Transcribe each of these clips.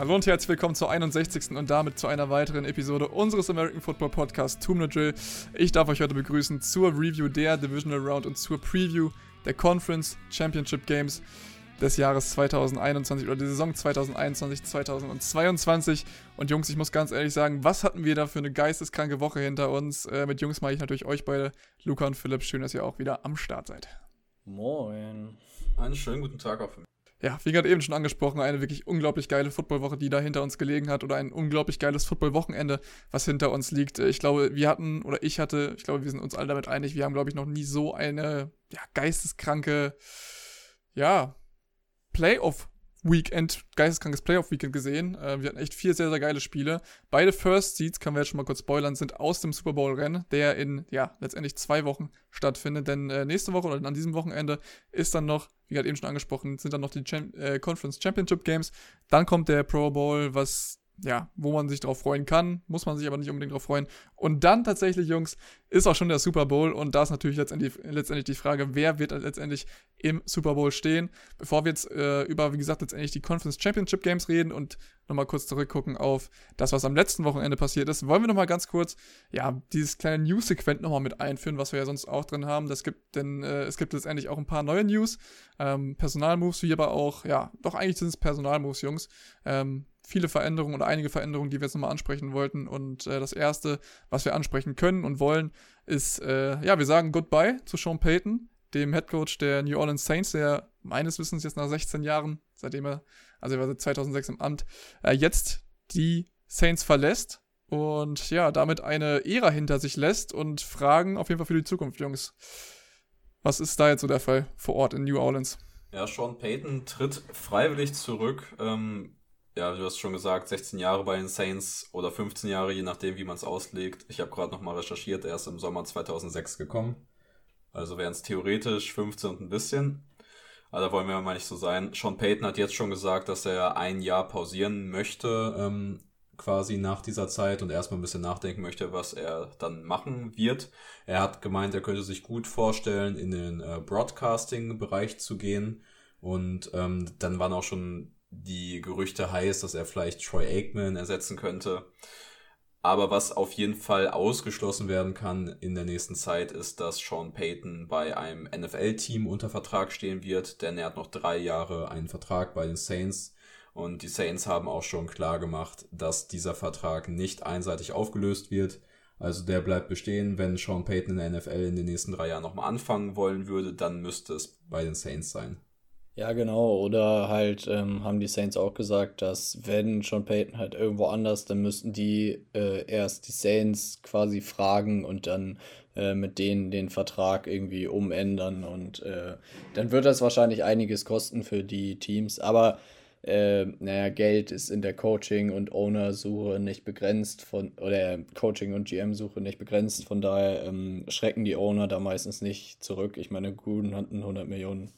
Hallo und herzlich willkommen zur 61. und damit zu einer weiteren Episode unseres American Football Podcasts Tomb Drill. Ich darf euch heute begrüßen zur Review der Divisional Round und zur Preview der Conference Championship Games des Jahres 2021 oder der Saison 2021, 2022. Und Jungs, ich muss ganz ehrlich sagen, was hatten wir da für eine geisteskranke Woche hinter uns? Äh, mit Jungs mache ich natürlich euch beide, Luca und Philipp. Schön, dass ihr auch wieder am Start seid. Moin. Einen schönen guten Tag auch für mich ja, wie gerade eben schon angesprochen, eine wirklich unglaublich geile Footballwoche, die da hinter uns gelegen hat oder ein unglaublich geiles Footballwochenende, was hinter uns liegt. Ich glaube, wir hatten oder ich hatte, ich glaube, wir sind uns alle damit einig, wir haben, glaube ich, noch nie so eine ja, geisteskranke, ja, Playoff Weekend, geisteskrankes Playoff-Weekend gesehen. Äh, wir hatten echt vier sehr, sehr geile Spiele. Beide First Seeds, kann wir jetzt schon mal kurz spoilern, sind aus dem Super Bowl-Rennen, der in, ja, letztendlich zwei Wochen stattfindet. Denn äh, nächste Woche oder an diesem Wochenende ist dann noch, wie gerade eben schon angesprochen, sind dann noch die Cham äh, Conference Championship Games. Dann kommt der Pro Bowl, was ja, wo man sich drauf freuen kann, muss man sich aber nicht unbedingt drauf freuen. Und dann tatsächlich, Jungs, ist auch schon der Super Bowl und da ist natürlich letztendlich, letztendlich die Frage, wer wird letztendlich im Super Bowl stehen. Bevor wir jetzt äh, über, wie gesagt, letztendlich die Conference Championship Games reden und nochmal kurz zurückgucken auf das, was am letzten Wochenende passiert ist, wollen wir nochmal ganz kurz, ja, dieses kleine News-Segment nochmal mit einführen, was wir ja sonst auch drin haben. Das gibt, denn äh, es gibt letztendlich auch ein paar neue News, ähm, Personalmoves, wie aber auch, ja, doch eigentlich sind es Personalmoves, Jungs. Ähm, viele Veränderungen oder einige Veränderungen, die wir jetzt nochmal ansprechen wollten. Und äh, das erste, was wir ansprechen können und wollen, ist, äh, ja, wir sagen Goodbye zu Sean Payton, dem Head Coach der New Orleans Saints, der meines Wissens jetzt nach 16 Jahren, seitdem er, also er war seit 2006 im Amt, äh, jetzt die Saints verlässt und ja, damit eine Ära hinter sich lässt und Fragen auf jeden Fall für die Zukunft, Jungs. Was ist da jetzt so der Fall vor Ort in New Orleans? Ja, Sean Payton tritt freiwillig zurück. Ähm, ja, du hast schon gesagt, 16 Jahre bei den Saints oder 15 Jahre, je nachdem, wie man es auslegt. Ich habe gerade nochmal recherchiert, er ist im Sommer 2006 gekommen. Also wären es theoretisch 15 und ein bisschen. Aber da wollen wir mal nicht so sein. Sean Payton hat jetzt schon gesagt, dass er ein Jahr pausieren möchte, ähm, quasi nach dieser Zeit und erstmal ein bisschen nachdenken möchte, was er dann machen wird. Er hat gemeint, er könnte sich gut vorstellen, in den äh, Broadcasting-Bereich zu gehen. Und ähm, dann waren auch schon die Gerüchte heiß, dass er vielleicht Troy Aikman ersetzen könnte. Aber was auf jeden Fall ausgeschlossen werden kann in der nächsten Zeit, ist, dass Sean Payton bei einem NFL-Team unter Vertrag stehen wird, denn er hat noch drei Jahre einen Vertrag bei den Saints. Und die Saints haben auch schon klar gemacht, dass dieser Vertrag nicht einseitig aufgelöst wird. Also der bleibt bestehen. Wenn Sean Payton in der NFL in den nächsten drei Jahren nochmal anfangen wollen würde, dann müsste es bei den Saints sein. Ja, genau. Oder halt ähm, haben die Saints auch gesagt, dass wenn Sean Payton halt irgendwo anders, dann müssten die äh, erst die Saints quasi fragen und dann äh, mit denen den Vertrag irgendwie umändern. Und äh, dann wird das wahrscheinlich einiges kosten für die Teams. Aber äh, naja, Geld ist in der Coaching- und Owner-Suche nicht begrenzt von, oder Coaching- und GM-Suche nicht begrenzt, von daher ähm, schrecken die Owner da meistens nicht zurück. Ich meine, Gruden hat einen 100 Millionen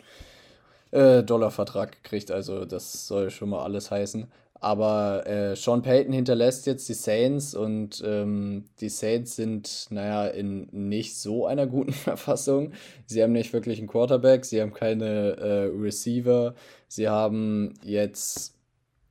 äh, Dollar-Vertrag gekriegt. Also das soll schon mal alles heißen. Aber äh, Sean Payton hinterlässt jetzt die Saints und ähm, die Saints sind, naja, in nicht so einer guten Verfassung. Sie haben nicht wirklich einen Quarterback, sie haben keine äh, Receiver, sie haben jetzt,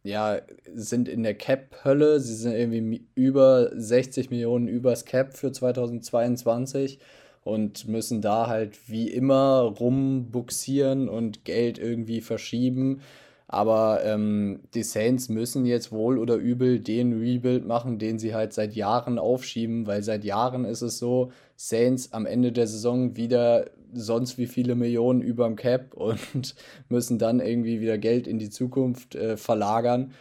ja, sind in der Cap-Hölle, sie sind irgendwie über 60 Millionen übers Cap für 2022 und müssen da halt wie immer rumbuxieren und Geld irgendwie verschieben. Aber ähm, die Saints müssen jetzt wohl oder übel den Rebuild machen, den sie halt seit Jahren aufschieben, weil seit Jahren ist es so, Saints am Ende der Saison wieder sonst wie viele Millionen überm Cap und müssen dann irgendwie wieder Geld in die Zukunft äh, verlagern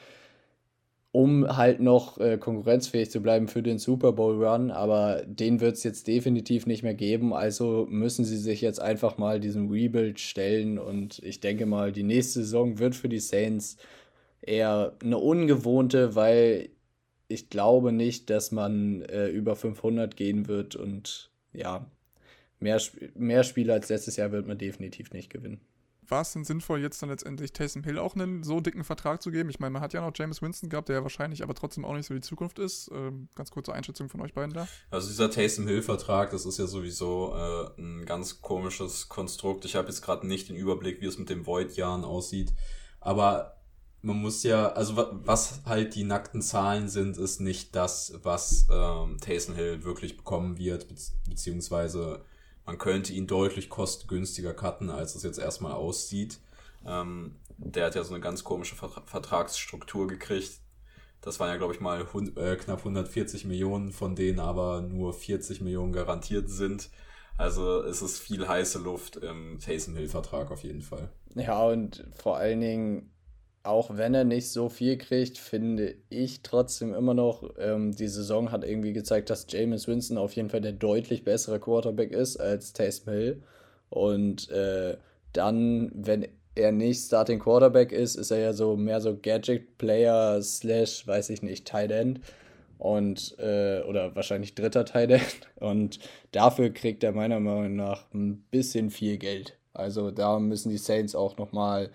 um halt noch äh, konkurrenzfähig zu bleiben für den Super Bowl Run. Aber den wird es jetzt definitiv nicht mehr geben. Also müssen sie sich jetzt einfach mal diesem Rebuild stellen. Und ich denke mal, die nächste Saison wird für die Saints eher eine ungewohnte, weil ich glaube nicht, dass man äh, über 500 gehen wird. Und ja, mehr, mehr Spiele als letztes Jahr wird man definitiv nicht gewinnen war es denn sinnvoll, jetzt dann letztendlich Taysom Hill auch einen so dicken Vertrag zu geben? Ich meine, man hat ja noch James Winston gehabt, der ja wahrscheinlich aber trotzdem auch nicht so die Zukunft ist. Ähm, ganz kurze Einschätzung von euch beiden da. Also dieser Taysom Hill-Vertrag, das ist ja sowieso äh, ein ganz komisches Konstrukt. Ich habe jetzt gerade nicht den Überblick, wie es mit dem Void-Jahren aussieht. Aber man muss ja, also was halt die nackten Zahlen sind, ist nicht das, was ähm, Taysom Hill wirklich bekommen wird, beziehungsweise man könnte ihn deutlich kostengünstiger cutten, als es jetzt erstmal aussieht. Ähm, der hat ja so eine ganz komische Vertragsstruktur gekriegt. Das waren ja, glaube ich, mal äh, knapp 140 Millionen, von denen aber nur 40 Millionen garantiert sind. Also es ist viel heiße Luft im Taysom Hill-Vertrag auf jeden Fall. Ja, und vor allen Dingen, auch wenn er nicht so viel kriegt, finde ich trotzdem immer noch, ähm, die Saison hat irgendwie gezeigt, dass James Winston auf jeden Fall der deutlich bessere Quarterback ist als Taysom Hill. Und äh, dann, wenn er nicht Starting Quarterback ist, ist er ja so mehr so Gadget-Player slash, weiß ich nicht, Tight End. Und, äh, oder wahrscheinlich dritter Tight End. Und dafür kriegt er meiner Meinung nach ein bisschen viel Geld. Also da müssen die Saints auch nochmal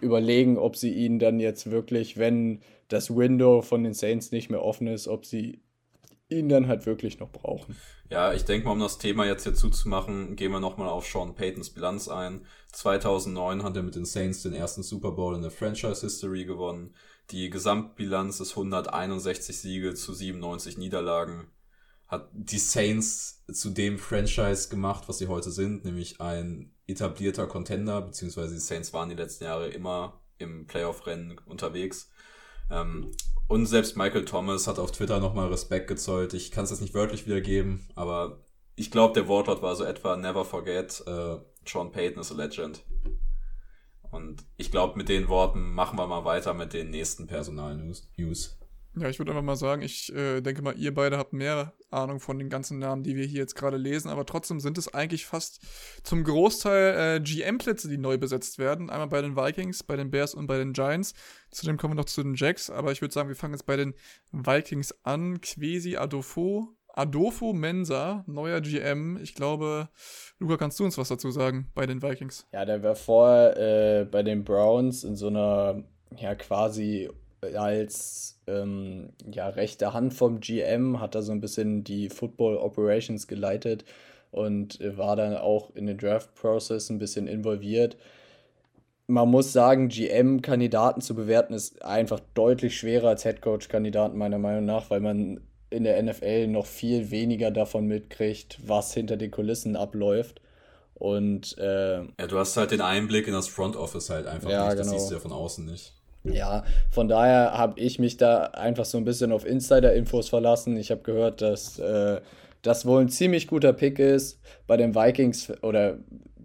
überlegen, ob sie ihn dann jetzt wirklich, wenn das Window von den Saints nicht mehr offen ist, ob sie ihn dann halt wirklich noch brauchen. Ja, ich denke mal, um das Thema jetzt hier zuzumachen, gehen wir nochmal auf Sean Paytons Bilanz ein. 2009 hat er mit den Saints den ersten Super Bowl in der Franchise History gewonnen. Die Gesamtbilanz ist 161 Siege zu 97 Niederlagen. Hat die Saints zu dem Franchise gemacht, was sie heute sind, nämlich ein etablierter Contender, beziehungsweise die Saints waren die letzten Jahre immer im Playoff-Rennen unterwegs. Ähm, und selbst Michael Thomas hat auf Twitter nochmal Respekt gezollt. Ich kann es jetzt nicht wörtlich wiedergeben, aber ich glaube, der Wortlaut war so etwa Never forget, uh, Sean Payton is a legend. Und ich glaube, mit den Worten machen wir mal weiter mit den nächsten Personal-News. Ja, ich würde einfach mal sagen, ich äh, denke mal, ihr beide habt mehr Ahnung von den ganzen Namen, die wir hier jetzt gerade lesen, aber trotzdem sind es eigentlich fast zum Großteil äh, GM-Plätze, die neu besetzt werden. Einmal bei den Vikings, bei den Bears und bei den Giants. Zudem kommen wir noch zu den Jacks, aber ich würde sagen, wir fangen jetzt bei den Vikings an. Quesi Adolfo, Adolfo Mensa, neuer GM. Ich glaube, Luca, kannst du uns was dazu sagen bei den Vikings? Ja, der war vorher äh, bei den Browns in so einer ja quasi als ähm, ja, rechte Hand vom GM, hat da so ein bisschen die Football Operations geleitet und war dann auch in den Draft-Process ein bisschen involviert. Man muss sagen, GM-Kandidaten zu bewerten ist einfach deutlich schwerer als Headcoach-Kandidaten meiner Meinung nach, weil man in der NFL noch viel weniger davon mitkriegt, was hinter den Kulissen abläuft. Und äh, ja, du hast halt den Einblick in das Front Office halt einfach ja, nicht. Das genau. siehst du ja von außen nicht. Ja, von daher habe ich mich da einfach so ein bisschen auf Insider-Infos verlassen. Ich habe gehört, dass äh, das wohl ein ziemlich guter Pick ist bei den Vikings oder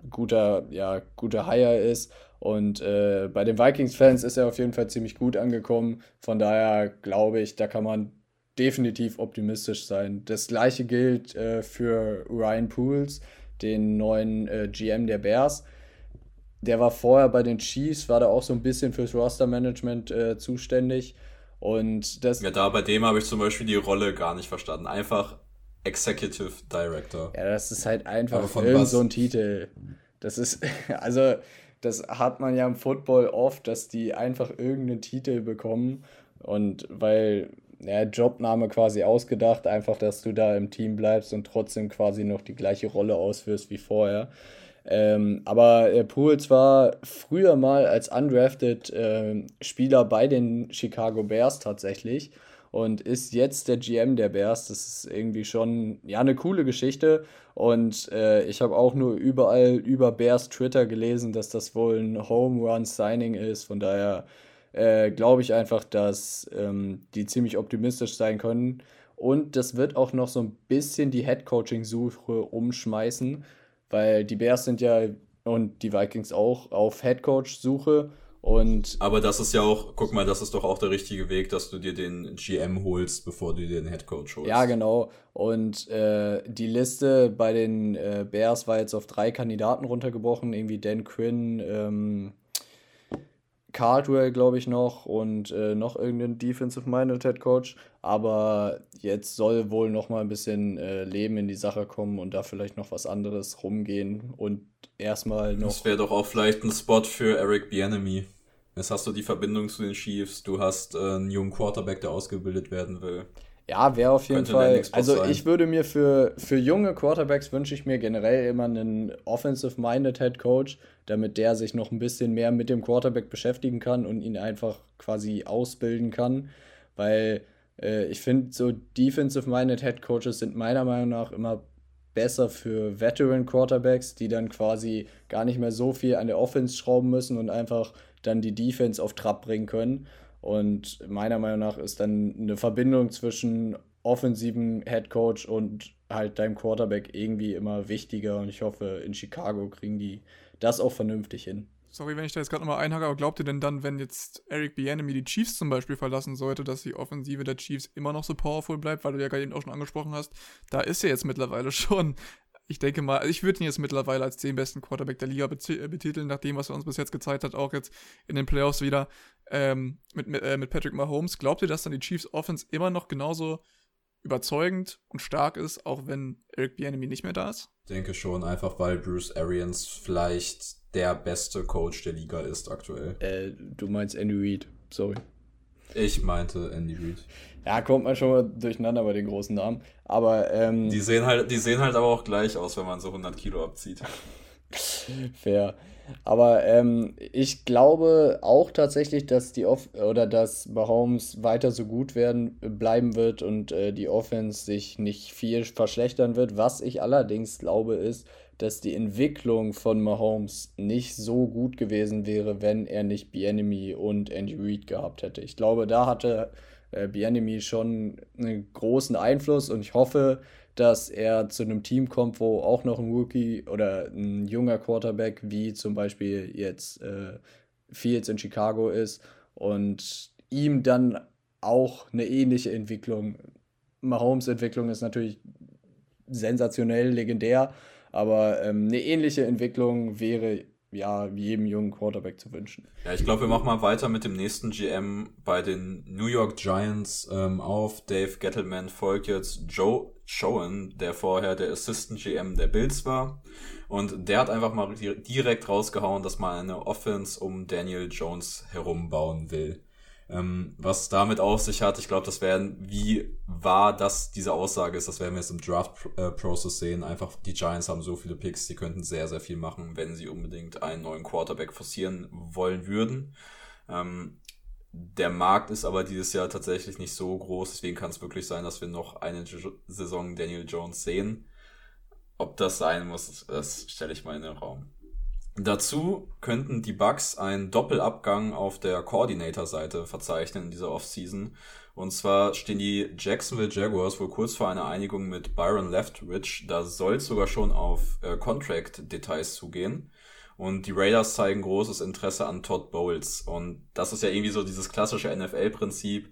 guter, ja, guter Hire ist. Und äh, bei den Vikings-Fans ist er auf jeden Fall ziemlich gut angekommen. Von daher glaube ich, da kann man definitiv optimistisch sein. Das gleiche gilt äh, für Ryan Pools, den neuen äh, GM der Bears der war vorher bei den Chiefs, war da auch so ein bisschen fürs Roster-Management äh, zuständig. Und das. Ja, da bei dem habe ich zum Beispiel die Rolle gar nicht verstanden. Einfach Executive Director. Ja, das ist halt einfach irgend so ein Titel. Das ist, also, das hat man ja im Football oft, dass die einfach irgendeinen Titel bekommen. Und weil, ja, Jobname quasi ausgedacht, einfach, dass du da im Team bleibst und trotzdem quasi noch die gleiche Rolle ausführst wie vorher. Ähm, aber äh, Pools war früher mal als undrafted äh, Spieler bei den Chicago Bears tatsächlich und ist jetzt der GM der Bears. Das ist irgendwie schon ja eine coole Geschichte. Und äh, ich habe auch nur überall über Bears Twitter gelesen, dass das wohl ein Home Run Signing ist. Von daher äh, glaube ich einfach, dass ähm, die ziemlich optimistisch sein können. Und das wird auch noch so ein bisschen die Head Coaching Suche umschmeißen weil die Bears sind ja und die Vikings auch auf Headcoach-Suche. Und Aber das ist ja auch, guck mal, das ist doch auch der richtige Weg, dass du dir den GM holst, bevor du dir den Headcoach holst. Ja, genau. Und äh, die Liste bei den äh, Bears war jetzt auf drei Kandidaten runtergebrochen, irgendwie Dan Quinn, ähm, Cardwell, glaube ich, noch und äh, noch irgendein Defensive-Minded Head Coach. Aber jetzt soll wohl noch mal ein bisschen äh, Leben in die Sache kommen und da vielleicht noch was anderes rumgehen und erstmal noch. Das wäre doch auch vielleicht ein Spot für Eric Bienemy. Jetzt hast du die Verbindung zu den Chiefs, du hast äh, einen jungen Quarterback, der ausgebildet werden will. Ja, wäre auf jeden Fall. Also sein. ich würde mir für, für junge Quarterbacks wünsche ich mir generell immer einen offensive-minded Head Coach, damit der sich noch ein bisschen mehr mit dem Quarterback beschäftigen kann und ihn einfach quasi ausbilden kann. Weil äh, ich finde, so defensive-minded Head Coaches sind meiner Meinung nach immer besser für Veteran Quarterbacks, die dann quasi gar nicht mehr so viel an der Offense schrauben müssen und einfach dann die Defense auf Trab bringen können. Und meiner Meinung nach ist dann eine Verbindung zwischen offensiven Head Coach und halt deinem Quarterback irgendwie immer wichtiger. Und ich hoffe, in Chicago kriegen die das auch vernünftig hin. Sorry, wenn ich da jetzt gerade nochmal einhake, aber glaubt ihr denn dann, wenn jetzt Eric Bieniemy die Chiefs zum Beispiel verlassen sollte, dass die Offensive der Chiefs immer noch so powerful bleibt, weil du ja gerade eben auch schon angesprochen hast, da ist ja jetzt mittlerweile schon ich denke mal, ich würde ihn jetzt mittlerweile als den besten Quarterback der Liga äh, betiteln, nach dem, was er uns bis jetzt gezeigt hat, auch jetzt in den Playoffs wieder ähm, mit, mit, äh, mit Patrick Mahomes. Glaubt ihr, dass dann die Chiefs Offense immer noch genauso überzeugend und stark ist, auch wenn Eric Bieniemy nicht mehr da ist? Ich denke schon, einfach weil Bruce Arians vielleicht der beste Coach der Liga ist aktuell. Äh, du meinst Andy Reid, sorry. Ich meinte Andy Reid. Ja, kommt man schon mal durcheinander bei den großen Namen. Aber, ähm, Die sehen halt, die sehen halt aber auch gleich aus, wenn man so 100 Kilo abzieht. Fair. Aber ähm, ich glaube auch tatsächlich, dass die Off oder dass Mahomes weiter so gut werden bleiben wird und äh, die Offense sich nicht viel verschlechtern wird. Was ich allerdings glaube, ist, dass die Entwicklung von Mahomes nicht so gut gewesen wäre, wenn er nicht Bienemy und Andy Reid gehabt hätte. Ich glaube, da hatte äh, Bienemy schon einen großen Einfluss und ich hoffe, dass er zu einem Team kommt, wo auch noch ein Rookie oder ein junger Quarterback, wie zum Beispiel jetzt äh, Fields in Chicago ist und ihm dann auch eine ähnliche Entwicklung. Mahomes Entwicklung ist natürlich sensationell, legendär, aber ähm, eine ähnliche Entwicklung wäre ja jedem jungen Quarterback zu wünschen. Ja, ich glaube, wir machen mal weiter mit dem nächsten GM bei den New York Giants ähm, auf. Dave Gettleman folgt jetzt Joe Schoen, der vorher der Assistant GM der Bills war. Und der hat einfach mal direkt rausgehauen, dass man eine Offense um Daniel Jones herum bauen will. Ähm, was damit auf sich hat, ich glaube, das werden, wie wahr das diese Aussage ist, das werden wir jetzt im Draft-Process sehen. Einfach, die Giants haben so viele Picks, die könnten sehr, sehr viel machen, wenn sie unbedingt einen neuen Quarterback forcieren wollen würden. Ähm, der Markt ist aber dieses Jahr tatsächlich nicht so groß, deswegen kann es wirklich sein, dass wir noch eine Saison Daniel Jones sehen. Ob das sein muss, das stelle ich mal in den Raum. Dazu könnten die Bucks einen Doppelabgang auf der Coordinator-Seite verzeichnen in dieser Offseason. Und zwar stehen die Jacksonville Jaguars wohl kurz vor einer Einigung mit Byron Leftwich. Da soll es sogar schon auf äh, Contract-Details zugehen. Und die Raiders zeigen großes Interesse an Todd Bowles. Und das ist ja irgendwie so dieses klassische NFL-Prinzip.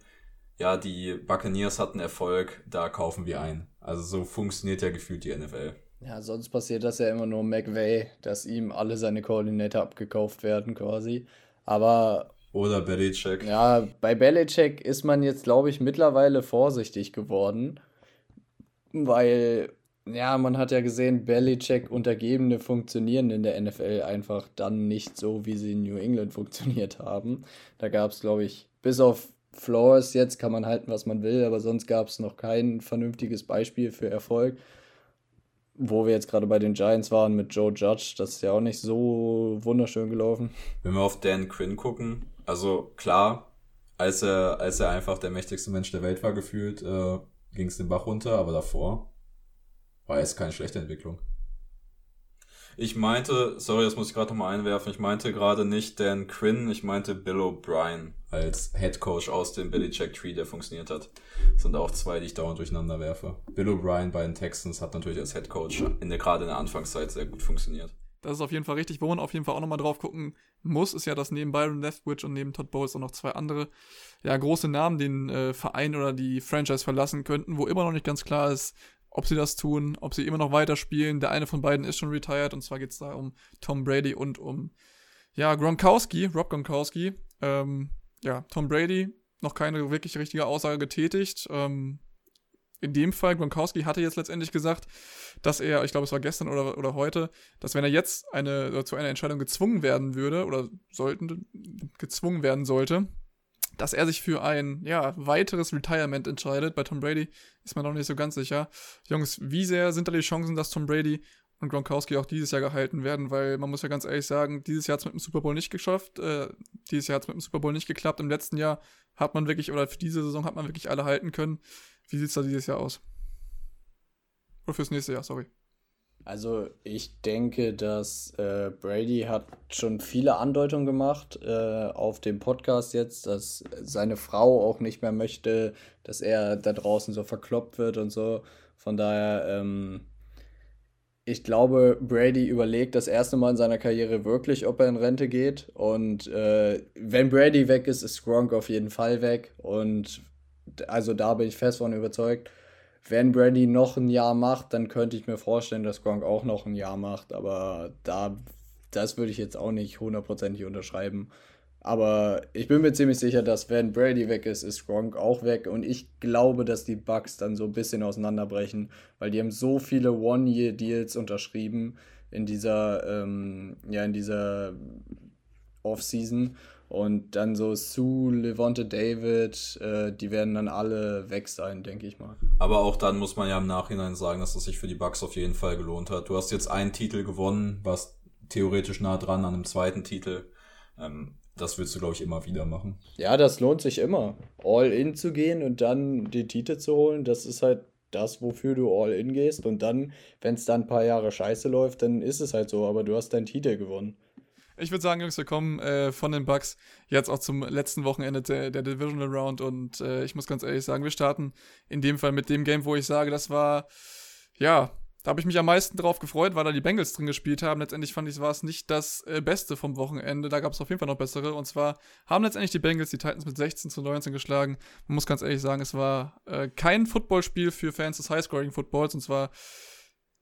Ja, die Buccaneers hatten Erfolg, da kaufen wir ein. Also so funktioniert ja gefühlt die NFL. Ja, sonst passiert das ja immer nur McVay, dass ihm alle seine Koordinator abgekauft werden quasi. Aber. Oder Belichick. Ja, bei Belichick ist man jetzt, glaube ich, mittlerweile vorsichtig geworden. Weil, ja, man hat ja gesehen, Belichick Untergebene funktionieren in der NFL einfach dann nicht so, wie sie in New England funktioniert haben. Da gab es, glaube ich, bis auf Flores jetzt kann man halten, was man will, aber sonst gab es noch kein vernünftiges Beispiel für Erfolg wo wir jetzt gerade bei den Giants waren mit Joe Judge, das ist ja auch nicht so wunderschön gelaufen. Wenn wir auf Dan Quinn gucken, also klar, als er, als er einfach der mächtigste Mensch der Welt war gefühlt, äh, ging es den Bach runter, aber davor war es keine schlechte Entwicklung. Ich meinte, sorry, das muss ich gerade nochmal einwerfen, ich meinte gerade nicht Dan Quinn, ich meinte Bill O'Brien als Head Coach aus dem Belichick Tree, der funktioniert hat. Das sind auch zwei, die ich dauernd durcheinander werfe. Bill O'Brien bei den Texans hat natürlich als Head Coach in der, gerade in der Anfangszeit sehr gut funktioniert. Das ist auf jeden Fall richtig. Wo man auf jeden Fall auch nochmal drauf gucken muss, ist ja, dass neben Byron Leftwich und neben Todd Bowles auch noch zwei andere, ja, große Namen den äh, Verein oder die Franchise verlassen könnten, wo immer noch nicht ganz klar ist, ob sie das tun, ob sie immer noch weiterspielen. Der eine von beiden ist schon retired und zwar geht es da um Tom Brady und um ja, Gronkowski, Rob Gronkowski. Ähm, ja, Tom Brady, noch keine wirklich richtige Aussage getätigt. Ähm, in dem Fall, Gronkowski hatte jetzt letztendlich gesagt, dass er, ich glaube, es war gestern oder, oder heute, dass wenn er jetzt eine, zu einer Entscheidung gezwungen werden würde oder sollten, gezwungen werden sollte, dass er sich für ein ja, weiteres Retirement entscheidet. Bei Tom Brady ist man noch nicht so ganz sicher. Jungs, wie sehr sind da die Chancen, dass Tom Brady und Gronkowski auch dieses Jahr gehalten werden? Weil man muss ja ganz ehrlich sagen, dieses Jahr hat es mit dem Super Bowl nicht geschafft. Äh, dieses Jahr hat es mit dem Super Bowl nicht geklappt. Im letzten Jahr hat man wirklich, oder für diese Saison hat man wirklich alle halten können. Wie sieht es da dieses Jahr aus? Oder fürs nächste Jahr, sorry. Also ich denke, dass äh, Brady hat schon viele Andeutungen gemacht äh, auf dem Podcast jetzt, dass seine Frau auch nicht mehr möchte, dass er da draußen so verkloppt wird und so. Von daher, ähm, ich glaube, Brady überlegt das erste Mal in seiner Karriere wirklich, ob er in Rente geht. Und äh, wenn Brady weg ist, ist Gronk auf jeden Fall weg. Und also da bin ich fest von überzeugt wenn Brady noch ein Jahr macht, dann könnte ich mir vorstellen, dass Gronk auch noch ein Jahr macht. Aber da, das würde ich jetzt auch nicht hundertprozentig unterschreiben. Aber ich bin mir ziemlich sicher, dass wenn Brady weg ist, ist Gronk auch weg. Und ich glaube, dass die Bucks dann so ein bisschen auseinanderbrechen, weil die haben so viele One-Year-Deals unterschrieben in dieser, ähm, ja, in dieser Offseason. Und dann so Sue, Levante David, äh, die werden dann alle weg sein, denke ich mal. Aber auch dann muss man ja im Nachhinein sagen, dass es sich für die Bucks auf jeden Fall gelohnt hat. Du hast jetzt einen Titel gewonnen, was theoretisch nah dran an einem zweiten Titel. Ähm, das willst du, glaube ich, immer wieder machen. Ja, das lohnt sich immer. All in zu gehen und dann den Titel zu holen, das ist halt das, wofür du all in gehst. Und dann, wenn es dann ein paar Jahre scheiße läuft, dann ist es halt so, aber du hast deinen Titel gewonnen. Ich würde sagen, Jungs, wir kommen äh, von den Bucks jetzt auch zum letzten Wochenende der, der Divisional Round und äh, ich muss ganz ehrlich sagen, wir starten in dem Fall mit dem Game, wo ich sage, das war, ja, da habe ich mich am meisten drauf gefreut, weil da die Bengals drin gespielt haben. Letztendlich fand ich, war es nicht das äh, Beste vom Wochenende. Da gab es auf jeden Fall noch bessere. Und zwar haben letztendlich die Bengals die Titans mit 16 zu 19 geschlagen. Man muss ganz ehrlich sagen, es war äh, kein Footballspiel für Fans des Highscoring-Footballs. Und zwar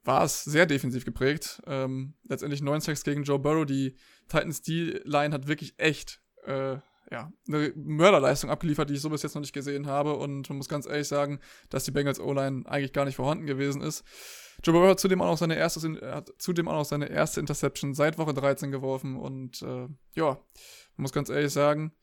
war es sehr defensiv geprägt. Ähm, letztendlich 9 Sacks gegen Joe Burrow. Die Titans D-Line hat wirklich echt äh, ja, eine Mörderleistung abgeliefert, die ich so bis jetzt noch nicht gesehen habe. Und man muss ganz ehrlich sagen, dass die Bengals O-Line eigentlich gar nicht vorhanden gewesen ist. Joe Burrow hat zudem auch noch seine erste, hat zudem auch noch seine erste Interception seit Woche 13 geworfen. Und äh, ja, man muss ganz ehrlich sagen,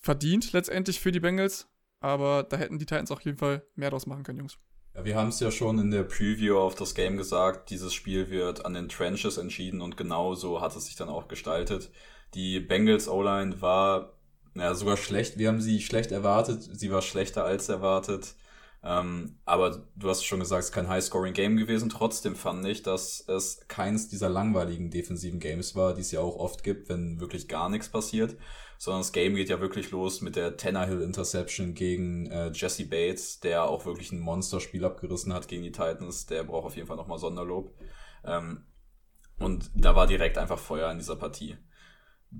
verdient letztendlich für die Bengals. Aber da hätten die Titans auf jeden Fall mehr draus machen können, Jungs. Ja, wir haben es ja schon in der Preview auf das Game gesagt, dieses Spiel wird an den Trenches entschieden und genau so hat es sich dann auch gestaltet. Die Bengals O-Line war ja, sogar schlecht. Wir haben sie schlecht erwartet. Sie war schlechter als erwartet. Ähm, aber du hast schon gesagt, es ist kein High-Scoring-Game gewesen. Trotzdem fand ich, dass es keins dieser langweiligen defensiven Games war, die es ja auch oft gibt, wenn wirklich gar nichts passiert sondern das Game geht ja wirklich los mit der Tannehill Interception gegen äh, Jesse Bates, der auch wirklich ein Monsterspiel abgerissen hat gegen die Titans. Der braucht auf jeden Fall nochmal Sonderlob. Ähm, und da war direkt einfach Feuer in dieser Partie.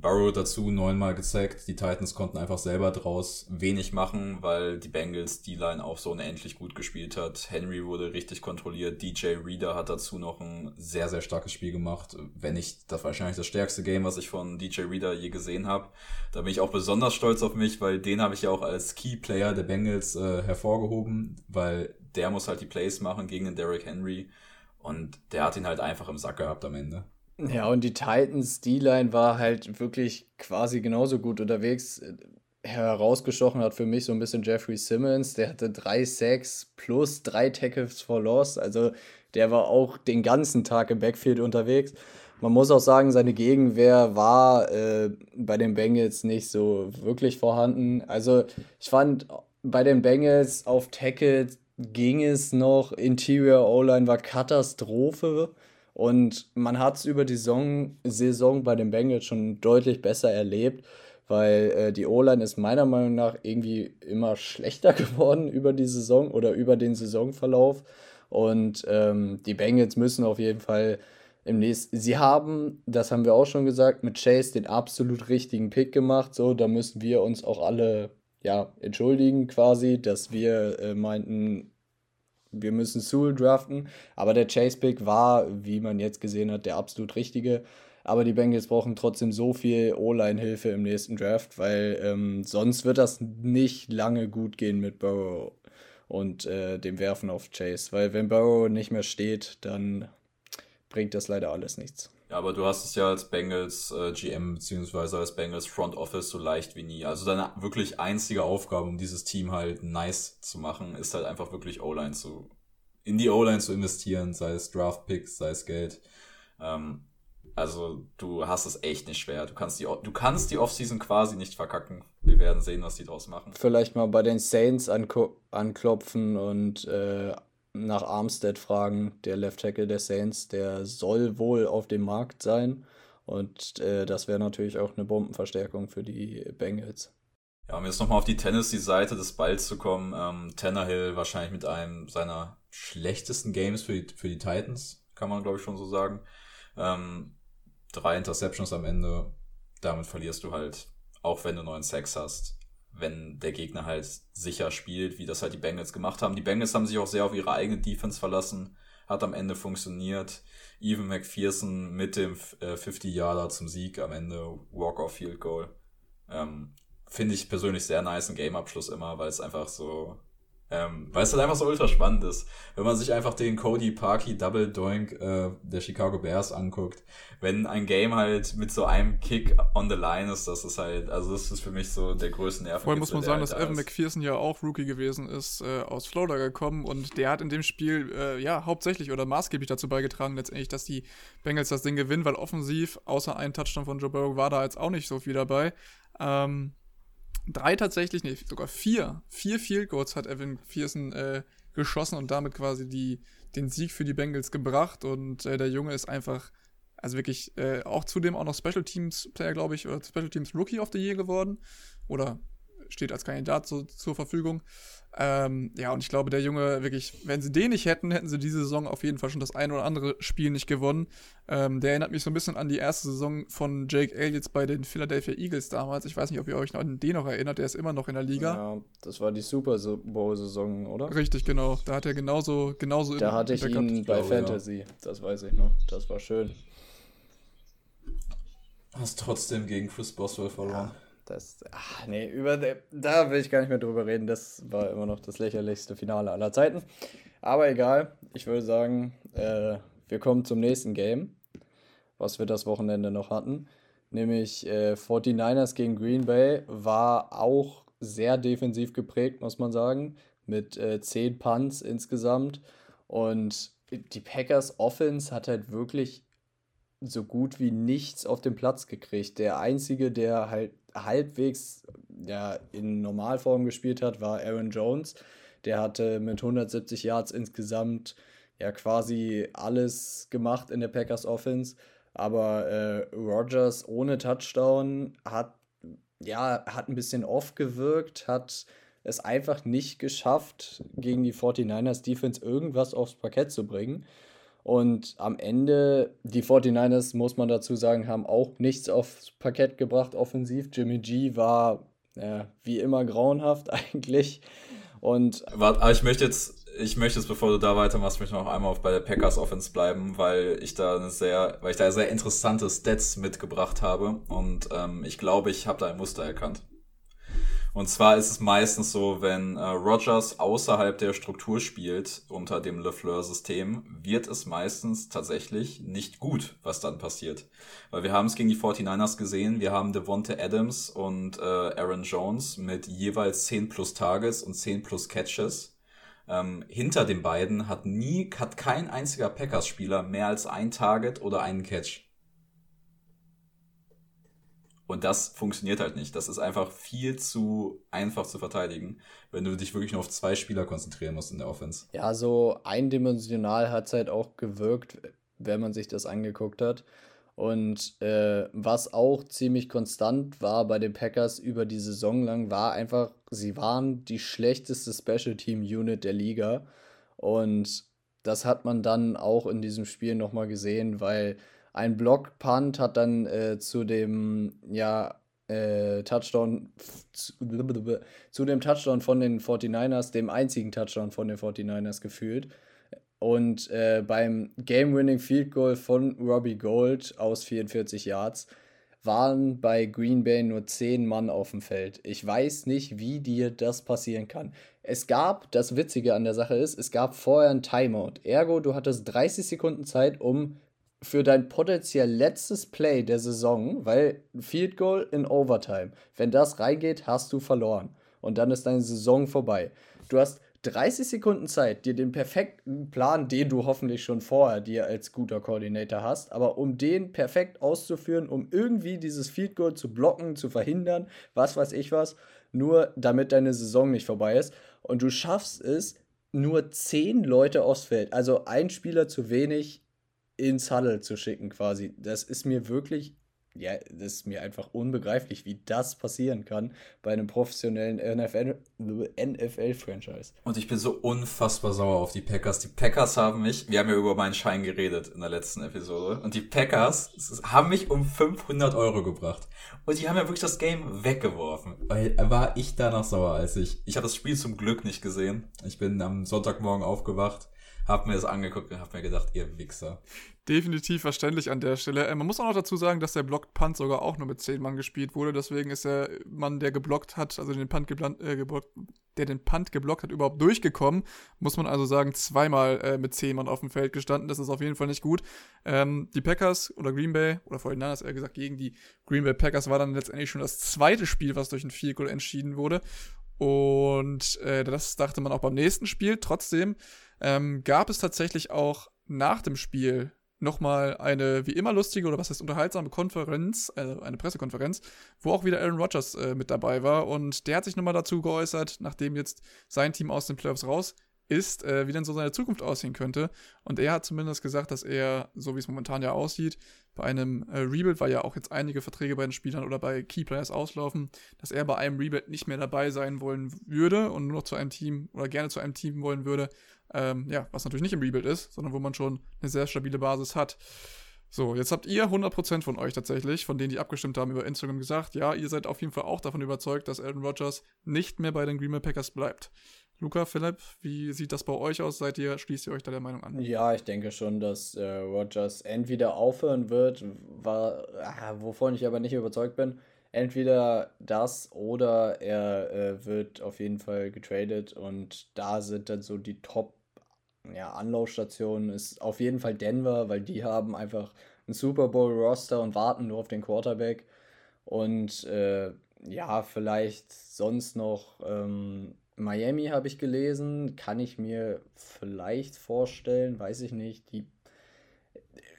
Burrow dazu neunmal gezeigt. Die Titans konnten einfach selber draus wenig machen, weil die Bengals D-Line auch so unendlich gut gespielt hat. Henry wurde richtig kontrolliert. DJ Reader hat dazu noch ein sehr, sehr starkes Spiel gemacht. Wenn nicht, das wahrscheinlich das stärkste Game, was ich von DJ Reader je gesehen habe. Da bin ich auch besonders stolz auf mich, weil den habe ich ja auch als Key Player der Bengals äh, hervorgehoben, weil der muss halt die Plays machen gegen den Derrick Henry. Und der hat ihn halt einfach im Sack gehabt am Ende. Ja, und die Titans D-Line war halt wirklich quasi genauso gut unterwegs. Herausgestochen hat für mich so ein bisschen Jeffrey Simmons. Der hatte drei Sacks plus drei Tackles for Loss. Also der war auch den ganzen Tag im Backfield unterwegs. Man muss auch sagen, seine Gegenwehr war äh, bei den Bengals nicht so wirklich vorhanden. Also ich fand, bei den Bengals auf Tackle ging es noch. Interior O-Line war Katastrophe. Und man hat es über die Saison, Saison bei den Bengals schon deutlich besser erlebt, weil äh, die O-Line ist meiner Meinung nach irgendwie immer schlechter geworden über die Saison oder über den Saisonverlauf. Und ähm, die Bengals müssen auf jeden Fall im nächsten. Sie haben, das haben wir auch schon gesagt, mit Chase den absolut richtigen Pick gemacht. So, da müssen wir uns auch alle ja, entschuldigen quasi, dass wir äh, meinten, wir müssen Sewell draften. Aber der Chase-Pick war, wie man jetzt gesehen hat, der absolut richtige. Aber die Bengals brauchen trotzdem so viel O-Line-Hilfe im nächsten Draft, weil ähm, sonst wird das nicht lange gut gehen mit Burrow und äh, dem Werfen auf Chase. Weil wenn Burrow nicht mehr steht, dann bringt das leider alles nichts. Ja, aber du hast es ja als Bengals äh, GM beziehungsweise als Bengals Front Office so leicht wie nie. Also deine wirklich einzige Aufgabe, um dieses Team halt nice zu machen, ist halt einfach wirklich O-Line zu in die O-Line zu investieren, sei es Draft Picks, sei es Geld. Ähm, also du hast es echt nicht schwer. Du kannst die, du kannst die Offseason quasi nicht verkacken. Wir werden sehen, was die draus machen. Vielleicht mal bei den Saints anklopfen und äh, nach Armstead fragen, der Left Tackle der Saints, der soll wohl auf dem Markt sein. Und äh, das wäre natürlich auch eine Bombenverstärkung für die Bengals. Ja, um jetzt nochmal auf die Tennessee-Seite des Balls zu kommen, ähm, Tannehill wahrscheinlich mit einem seiner schlechtesten Games für die, für die Titans, kann man glaube ich schon so sagen. Ähm, drei Interceptions am Ende, damit verlierst du halt, auch wenn du neuen Sex hast, wenn der Gegner halt sicher spielt, wie das halt die Bengals gemacht haben. Die Bengals haben sich auch sehr auf ihre eigene Defense verlassen, hat am Ende funktioniert. Even McPherson mit dem äh, 50-Yarder zum Sieg am Ende, Walk-off-Field Goal. Ähm, Finde ich persönlich sehr nice, ein Game-Abschluss immer, weil es einfach so ähm, weil es halt einfach so ultra spannend ist. Wenn man sich einfach den Cody Parkey Double Doink äh, der Chicago Bears anguckt, wenn ein Game halt mit so einem Kick on the line ist, das ist halt, also das ist für mich so der größte Nerv. Vorhin muss man sagen, halt dass Evan McPherson ja auch Rookie gewesen ist, äh, aus Florida gekommen und der hat in dem Spiel äh, ja hauptsächlich oder maßgeblich dazu beigetragen, letztendlich, dass die Bengals das Ding gewinnen, weil offensiv, außer ein Touchdown von Joe Burrow, war da jetzt auch nicht so viel dabei. Ähm, drei tatsächlich, nee, sogar vier, vier Field Goals hat Evan Pearson äh, geschossen und damit quasi die, den Sieg für die Bengals gebracht. Und äh, der Junge ist einfach, also wirklich, äh, auch zudem auch noch Special Teams Player, glaube ich, oder Special Teams Rookie of the Year geworden. Oder steht als Kandidat so, zur Verfügung. Ähm, ja, und ich glaube, der Junge, wirklich, wenn sie den nicht hätten, hätten sie diese Saison auf jeden Fall schon das ein oder andere Spiel nicht gewonnen. Ähm, der erinnert mich so ein bisschen an die erste Saison von Jake Elliott bei den Philadelphia Eagles damals. Ich weiß nicht, ob ihr euch noch an den noch erinnert, der ist immer noch in der Liga. Ja, das war die Super Bowl-Saison, oder? Richtig, genau. Da hat er genauso, genauso Da hatte ich ihn bei Fantasy, ja. das weiß ich noch. Das war schön. Hast trotzdem gegen Chris Boswell verloren. Ja. Das, ach nee, über, da will ich gar nicht mehr drüber reden. Das war immer noch das lächerlichste Finale aller Zeiten. Aber egal, ich würde sagen, äh, wir kommen zum nächsten Game, was wir das Wochenende noch hatten. Nämlich äh, 49ers gegen Green Bay war auch sehr defensiv geprägt, muss man sagen. Mit äh, 10 Punts insgesamt. Und die Packers Offense hat halt wirklich so gut wie nichts auf den Platz gekriegt. Der einzige, der halt halbwegs ja, in Normalform gespielt hat, war Aaron Jones. Der hatte mit 170 Yards insgesamt ja quasi alles gemacht in der Packers Offense. Aber äh, Rogers ohne Touchdown hat ja hat ein bisschen off gewirkt, hat es einfach nicht geschafft, gegen die 49ers Defense irgendwas aufs Parkett zu bringen. Und am Ende, die 49ers, muss man dazu sagen, haben auch nichts aufs Parkett gebracht offensiv. Jimmy G war ja, wie immer grauenhaft eigentlich. Und Warte, ich möchte jetzt, ich möchte jetzt, bevor du da weitermachst, möchte noch einmal auf bei der Packers Offense bleiben, weil ich da eine sehr, weil ich da sehr interessante Stats mitgebracht habe und ähm, ich glaube, ich habe da ein Muster erkannt. Und zwar ist es meistens so, wenn äh, Rogers außerhalb der Struktur spielt unter dem LeFleur-System, wird es meistens tatsächlich nicht gut, was dann passiert. Weil wir haben es gegen die 49ers gesehen, wir haben Devonte Adams und äh, Aaron Jones mit jeweils 10 plus Targets und 10 plus Catches. Ähm, hinter den beiden hat nie, hat kein einziger Packers-Spieler mehr als ein Target oder einen Catch. Und das funktioniert halt nicht. Das ist einfach viel zu einfach zu verteidigen, wenn du dich wirklich nur auf zwei Spieler konzentrieren musst in der Offense. Ja, so eindimensional hat es halt auch gewirkt, wenn man sich das angeguckt hat. Und äh, was auch ziemlich konstant war bei den Packers über die Saison lang, war einfach, sie waren die schlechteste Special Team Unit der Liga. Und das hat man dann auch in diesem Spiel nochmal gesehen, weil ein Block-Punt hat dann äh, zu dem, ja, äh, Touchdown, zu, zu dem Touchdown von den 49ers, dem einzigen Touchdown von den 49ers gefühlt. Und äh, beim Game-Winning Field Goal von Robbie Gold aus 44 Yards waren bei Green Bay nur 10 Mann auf dem Feld. Ich weiß nicht, wie dir das passieren kann. Es gab, das Witzige an der Sache ist, es gab vorher ein Timeout. Ergo, du hattest 30 Sekunden Zeit, um für dein potenziell letztes Play der Saison, weil Field Goal in Overtime, wenn das reingeht, hast du verloren. Und dann ist deine Saison vorbei. Du hast 30 Sekunden Zeit, dir den perfekten Plan, den du hoffentlich schon vorher dir als guter Koordinator hast, aber um den perfekt auszuführen, um irgendwie dieses Field Goal zu blocken, zu verhindern, was weiß ich was, nur damit deine Saison nicht vorbei ist. Und du schaffst es, nur 10 Leute aufs Feld, also ein Spieler zu wenig ins Huddle zu schicken quasi. Das ist mir wirklich, ja, das ist mir einfach unbegreiflich, wie das passieren kann bei einem professionellen NFL-Franchise. Und ich bin so unfassbar sauer auf die Packers. Die Packers haben mich, wir haben ja über meinen Schein geredet in der letzten Episode, und die Packers haben mich um 500 Euro gebracht. Und die haben ja wirklich das Game weggeworfen. Weil war ich danach sauer, als ich, ich habe das Spiel zum Glück nicht gesehen. Ich bin am Sonntagmorgen aufgewacht hab mir das angeguckt und hab mir gedacht, ihr Wichser. Definitiv verständlich an der Stelle. Äh, man muss auch noch dazu sagen, dass der Blocked Punt sogar auch nur mit 10 Mann gespielt wurde. Deswegen ist der Mann, der geblockt hat, also den Punt geblockt, äh, geblockt, der den Punt geblockt hat, überhaupt durchgekommen. Muss man also sagen, zweimal äh, mit 10 Mann auf dem Feld gestanden. Das ist auf jeden Fall nicht gut. Ähm, die Packers oder Green Bay, oder vorhin eher gesagt, gegen die Green Bay Packers war dann letztendlich schon das zweite Spiel, was durch ein Field entschieden wurde. Und äh, das dachte man auch beim nächsten Spiel. Trotzdem ähm, gab es tatsächlich auch nach dem Spiel nochmal eine wie immer lustige oder was heißt unterhaltsame Konferenz, also eine Pressekonferenz, wo auch wieder Aaron Rodgers äh, mit dabei war. Und der hat sich nochmal dazu geäußert, nachdem jetzt sein Team aus den Playoffs raus ist, äh, wie denn so seine Zukunft aussehen könnte. Und er hat zumindest gesagt, dass er, so wie es momentan ja aussieht, bei einem äh, Rebuild, weil ja auch jetzt einige Verträge bei den Spielern oder bei Key Players auslaufen, dass er bei einem Rebuild nicht mehr dabei sein wollen würde und nur noch zu einem Team oder gerne zu einem Team wollen würde, ähm, ja, was natürlich nicht im Rebuild ist, sondern wo man schon eine sehr stabile Basis hat. So, jetzt habt ihr 100% von euch tatsächlich, von denen, die abgestimmt haben über Instagram, gesagt, ja, ihr seid auf jeden Fall auch davon überzeugt, dass Aaron Rodgers nicht mehr bei den Green Bay Packers bleibt. Luca, Philipp, wie sieht das bei euch aus? Seid ihr, schließt ihr euch da der Meinung an? Ja, ich denke schon, dass äh, Rodgers entweder aufhören wird, war, äh, wovon ich aber nicht überzeugt bin. Entweder das oder er äh, wird auf jeden Fall getradet und da sind dann so die Top ja, Anlaufstation ist auf jeden Fall Denver, weil die haben einfach ein Super Bowl-Roster und warten nur auf den Quarterback. Und äh, ja, vielleicht sonst noch ähm, Miami habe ich gelesen, kann ich mir vielleicht vorstellen, weiß ich nicht. Die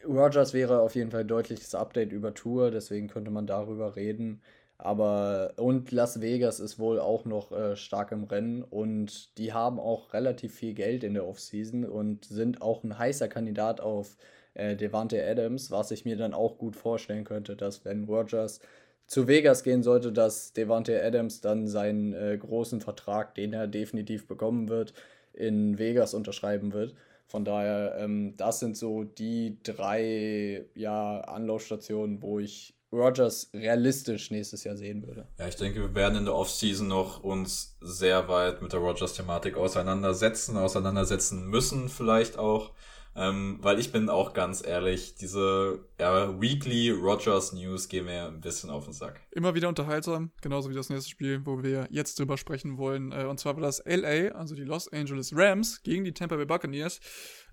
Rogers wäre auf jeden Fall ein deutliches Update über Tour, deswegen könnte man darüber reden. Aber und Las Vegas ist wohl auch noch äh, stark im Rennen und die haben auch relativ viel Geld in der Offseason und sind auch ein heißer Kandidat auf äh, Devante Adams, was ich mir dann auch gut vorstellen könnte, dass wenn Rogers zu Vegas gehen sollte, dass Devante Adams dann seinen äh, großen Vertrag, den er definitiv bekommen wird, in Vegas unterschreiben wird. Von daher, ähm, das sind so die drei ja, Anlaufstationen, wo ich Rogers realistisch nächstes Jahr sehen würde. Ja, ich denke, wir werden in der Offseason noch uns sehr weit mit der Rogers-Thematik auseinandersetzen, auseinandersetzen müssen vielleicht auch. Ähm, weil ich bin auch ganz ehrlich, diese ja, Weekly Rogers News gehen mir ein bisschen auf den Sack. Immer wieder unterhaltsam, genauso wie das nächste Spiel, wo wir jetzt drüber sprechen wollen. Äh, und zwar war das LA, also die Los Angeles Rams, gegen die Tampa Bay Buccaneers.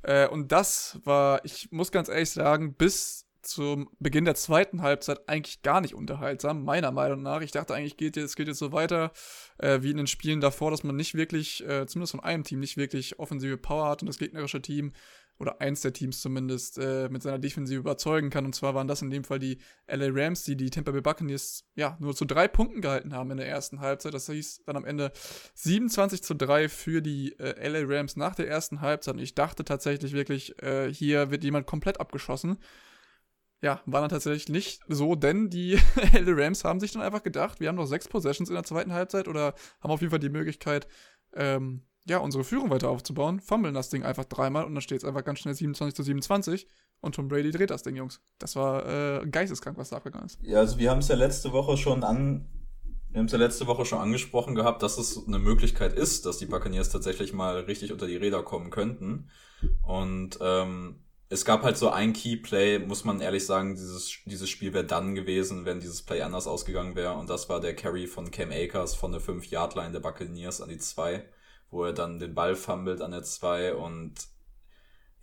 Äh, und das war, ich muss ganz ehrlich sagen, bis zum Beginn der zweiten Halbzeit eigentlich gar nicht unterhaltsam, meiner Meinung nach. Ich dachte eigentlich, geht jetzt, geht jetzt so weiter äh, wie in den Spielen davor, dass man nicht wirklich, äh, zumindest von einem Team, nicht wirklich offensive Power hat und das gegnerische Team oder eins der Teams zumindest äh, mit seiner Defensive überzeugen kann. Und zwar waren das in dem Fall die LA Rams, die die Tampa Bay Buccaneers ja nur zu drei Punkten gehalten haben in der ersten Halbzeit. Das hieß dann am Ende 27 zu 3 für die äh, LA Rams nach der ersten Halbzeit. Und ich dachte tatsächlich wirklich, äh, hier wird jemand komplett abgeschossen. Ja, war dann tatsächlich nicht so, denn die LA Rams haben sich dann einfach gedacht, wir haben noch sechs Possessions in der zweiten Halbzeit oder haben auf jeden Fall die Möglichkeit, ähm, ja, unsere Führung weiter aufzubauen, fummeln das Ding einfach dreimal und dann steht es einfach ganz schnell 27 zu 27 und Tom Brady dreht das Ding, Jungs. Das war äh, geisteskrank, was da abgegangen ist. Ja, also wir haben es ja letzte Woche schon an, wir haben es ja letzte Woche schon angesprochen gehabt, dass es eine Möglichkeit ist, dass die Buccaneers tatsächlich mal richtig unter die Räder kommen könnten. Und ähm, es gab halt so ein Key-Play, muss man ehrlich sagen, dieses, dieses Spiel wäre dann gewesen, wenn dieses Play anders ausgegangen wäre. Und das war der Carry von Cam Akers von der 5-Yard-Line der Buccaneers an die 2, wo er dann den Ball fummelt an der 2 und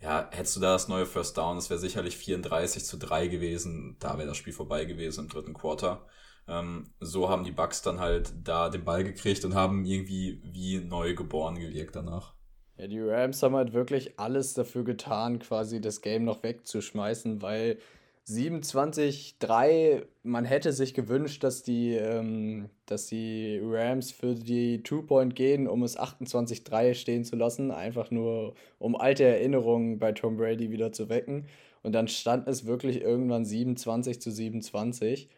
ja, hättest du da das neue First Down, das wäre sicherlich 34 zu 3 gewesen. Da wäre das Spiel vorbei gewesen im dritten Quarter. Ähm, so haben die Bucks dann halt da den Ball gekriegt und haben irgendwie wie neu geboren gewirkt danach. Ja, die Rams haben halt wirklich alles dafür getan, quasi das Game noch wegzuschmeißen, weil 27-3, man hätte sich gewünscht, dass die, ähm, dass die Rams für die Two-Point gehen, um es 28-3 stehen zu lassen, einfach nur um alte Erinnerungen bei Tom Brady wieder zu wecken. Und dann stand es wirklich irgendwann 27 zu 27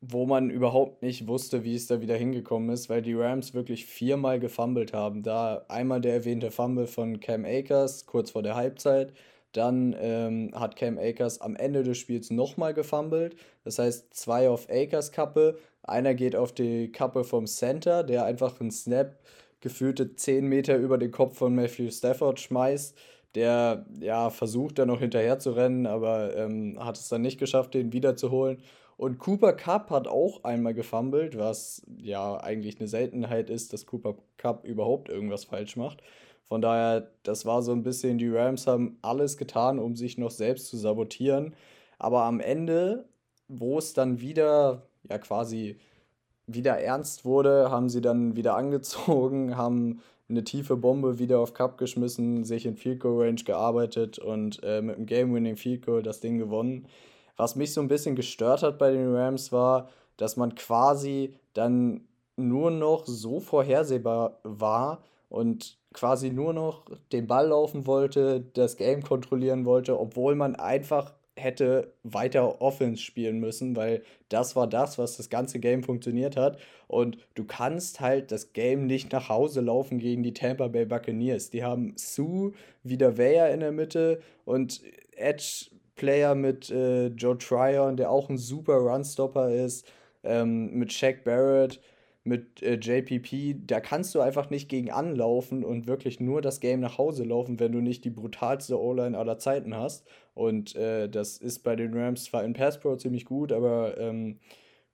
wo man überhaupt nicht wusste, wie es da wieder hingekommen ist, weil die Rams wirklich viermal gefummelt haben. Da einmal der erwähnte Fumble von Cam Akers kurz vor der Halbzeit. Dann ähm, hat Cam Akers am Ende des Spiels nochmal gefummelt. Das heißt, zwei auf Akers Kappe. Einer geht auf die Kappe vom Center, der einfach einen Snap gefühlte 10 Meter über den Kopf von Matthew Stafford schmeißt. Der ja versucht dann noch hinterher zu rennen, aber ähm, hat es dann nicht geschafft, den wiederzuholen. Und Cooper Cup hat auch einmal gefummelt, was ja eigentlich eine Seltenheit ist, dass Cooper Cup überhaupt irgendwas falsch macht. Von daher, das war so ein bisschen, die Rams haben alles getan, um sich noch selbst zu sabotieren. Aber am Ende, wo es dann wieder, ja quasi wieder ernst wurde, haben sie dann wieder angezogen, haben eine tiefe Bombe wieder auf Cup geschmissen, sich in Field Goal Range gearbeitet und äh, mit einem Game-Winning Field Goal das Ding gewonnen. Was mich so ein bisschen gestört hat bei den Rams war, dass man quasi dann nur noch so vorhersehbar war und quasi nur noch den Ball laufen wollte, das Game kontrollieren wollte, obwohl man einfach hätte weiter Offense spielen müssen, weil das war das, was das ganze Game funktioniert hat. Und du kannst halt das Game nicht nach Hause laufen gegen die Tampa Bay Buccaneers. Die haben Sue, wieder Weyer in der Mitte und Edge Player mit äh, Joe Tryon, der auch ein super Runstopper ist, ähm, mit Shaq Barrett, mit äh, JPP, da kannst du einfach nicht gegen anlaufen und wirklich nur das Game nach Hause laufen, wenn du nicht die brutalste O-Line aller Zeiten hast. Und äh, das ist bei den Rams zwar in Pass Pro ziemlich gut, aber ähm,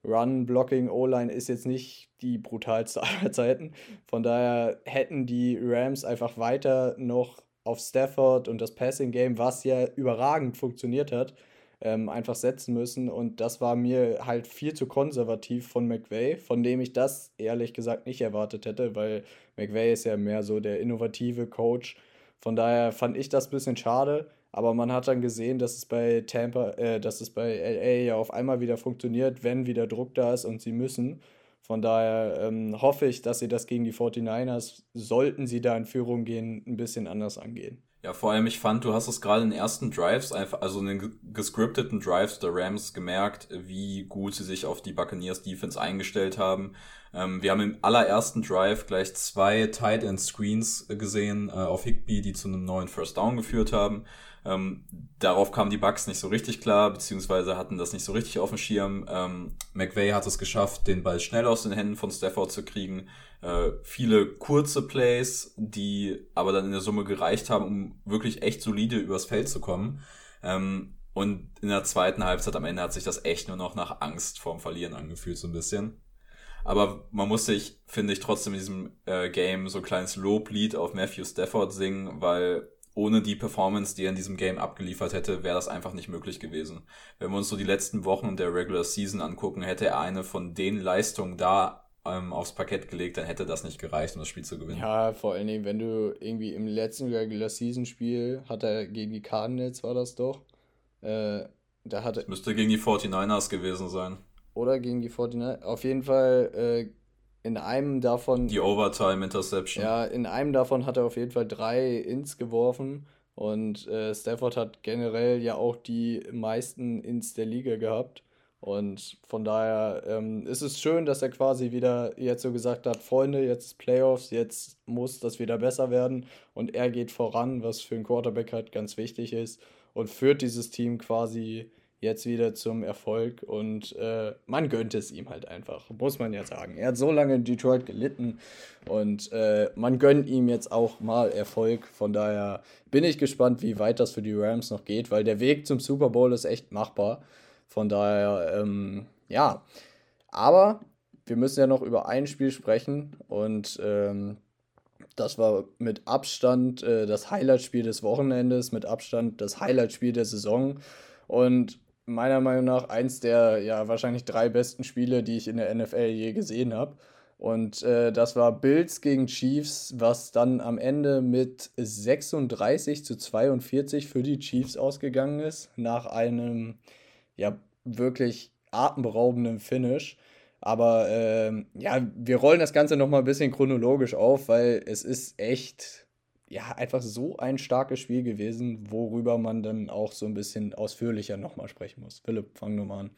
Run, Blocking, O-Line ist jetzt nicht die brutalste aller Zeiten. Von daher hätten die Rams einfach weiter noch auf Stafford und das Passing Game, was ja überragend funktioniert hat, ähm, einfach setzen müssen. Und das war mir halt viel zu konservativ von McVay, von dem ich das ehrlich gesagt nicht erwartet hätte, weil McVay ist ja mehr so der innovative Coach. Von daher fand ich das ein bisschen schade. Aber man hat dann gesehen, dass es bei Tampa, äh, dass es bei LA ja auf einmal wieder funktioniert, wenn wieder Druck da ist und sie müssen. Von daher ähm, hoffe ich, dass sie das gegen die 49ers, sollten sie da in Führung gehen, ein bisschen anders angehen. Ja, vor allem, ich fand, du hast es gerade in den ersten Drives, einfach, also in den gescripteten Drives der Rams gemerkt, wie gut sie sich auf die Buccaneers Defense eingestellt haben. Ähm, wir haben im allerersten Drive gleich zwei Tight End Screens gesehen äh, auf Higby, die zu einem neuen First Down geführt haben. Ähm, darauf kamen die Bugs nicht so richtig klar, beziehungsweise hatten das nicht so richtig auf dem Schirm. Ähm, McVay hat es geschafft, den Ball schnell aus den Händen von Stafford zu kriegen. Äh, viele kurze Plays, die aber dann in der Summe gereicht haben, um wirklich echt solide übers Feld zu kommen. Ähm, und in der zweiten Halbzeit am Ende hat sich das echt nur noch nach Angst vorm Verlieren angefühlt, so ein bisschen. Aber man muss sich, finde ich, trotzdem in diesem äh, Game so ein kleines Loblied auf Matthew Stafford singen, weil ohne die Performance, die er in diesem Game abgeliefert hätte, wäre das einfach nicht möglich gewesen. Wenn wir uns so die letzten Wochen der Regular Season angucken, hätte er eine von den Leistungen da ähm, aufs Parkett gelegt, dann hätte das nicht gereicht, um das Spiel zu gewinnen. Ja, vor allen Dingen, wenn du irgendwie im letzten Regular Season Spiel hat er gegen die Cardinals, war das doch, äh, da hatte... Müsste gegen die 49ers gewesen sein. Oder gegen die 49ers. Auf jeden Fall äh, in einem davon. Die Overtime Interception. Ja, in einem davon hat er auf jeden Fall drei Ins geworfen. Und äh, Stafford hat generell ja auch die meisten Ins der Liga gehabt. Und von daher ähm, ist es schön, dass er quasi wieder jetzt so gesagt hat, Freunde, jetzt Playoffs, jetzt muss das wieder besser werden. Und er geht voran, was für einen Quarterback halt ganz wichtig ist. Und führt dieses Team quasi jetzt wieder zum Erfolg und äh, man gönnt es ihm halt einfach, muss man ja sagen. Er hat so lange in Detroit gelitten und äh, man gönnt ihm jetzt auch mal Erfolg. Von daher bin ich gespannt, wie weit das für die Rams noch geht, weil der Weg zum Super Bowl ist echt machbar. Von daher, ähm, ja. Aber wir müssen ja noch über ein Spiel sprechen und ähm, Das war mit Abstand äh, das Highlight-Spiel des Wochenendes, mit Abstand das Highlight-Spiel der Saison und meiner Meinung nach eins der ja wahrscheinlich drei besten Spiele, die ich in der NFL je gesehen habe. Und äh, das war Bills gegen Chiefs, was dann am Ende mit 36 zu 42 für die Chiefs ausgegangen ist, nach einem ja wirklich atemberaubenden Finish. Aber äh, ja, wir rollen das Ganze nochmal ein bisschen chronologisch auf, weil es ist echt ja einfach so ein starkes Spiel gewesen, worüber man dann auch so ein bisschen ausführlicher nochmal sprechen muss. Philipp, fang nur mal an.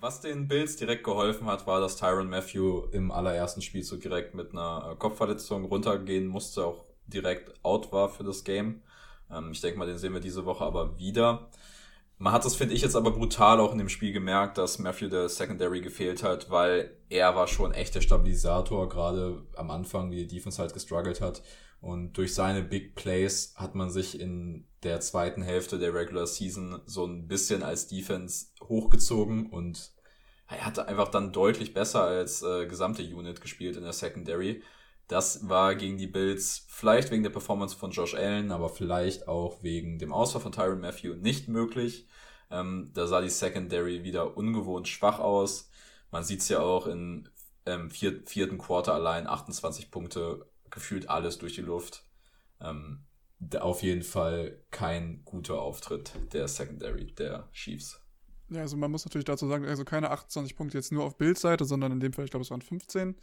Was den Bills direkt geholfen hat, war, dass Tyron Matthew im allerersten Spiel so direkt mit einer äh, Kopfverletzung runtergehen musste, auch direkt out war für das Game. Ähm, ich denke mal, den sehen wir diese Woche aber wieder. Man hat das, finde ich, jetzt aber brutal auch in dem Spiel gemerkt, dass Matthew der Secondary gefehlt hat, weil er war schon echt der Stabilisator, gerade am Anfang, wie die Defense halt gestruggelt hat. Und durch seine Big Plays hat man sich in der zweiten Hälfte der Regular Season so ein bisschen als Defense hochgezogen und er hatte einfach dann deutlich besser als äh, gesamte Unit gespielt in der Secondary. Das war gegen die Bills vielleicht wegen der Performance von Josh Allen, aber vielleicht auch wegen dem Ausfall von Tyron Matthew nicht möglich. Ähm, da sah die Secondary wieder ungewohnt schwach aus. Man sieht es ja auch in ähm, vier, vierten Quarter allein 28 Punkte gefühlt alles durch die Luft. Ähm, auf jeden Fall kein guter Auftritt der Secondary der Chiefs. Ja, also man muss natürlich dazu sagen, also keine 28 Punkte jetzt nur auf Bildseite, sondern in dem Fall, ich glaube, es waren 15.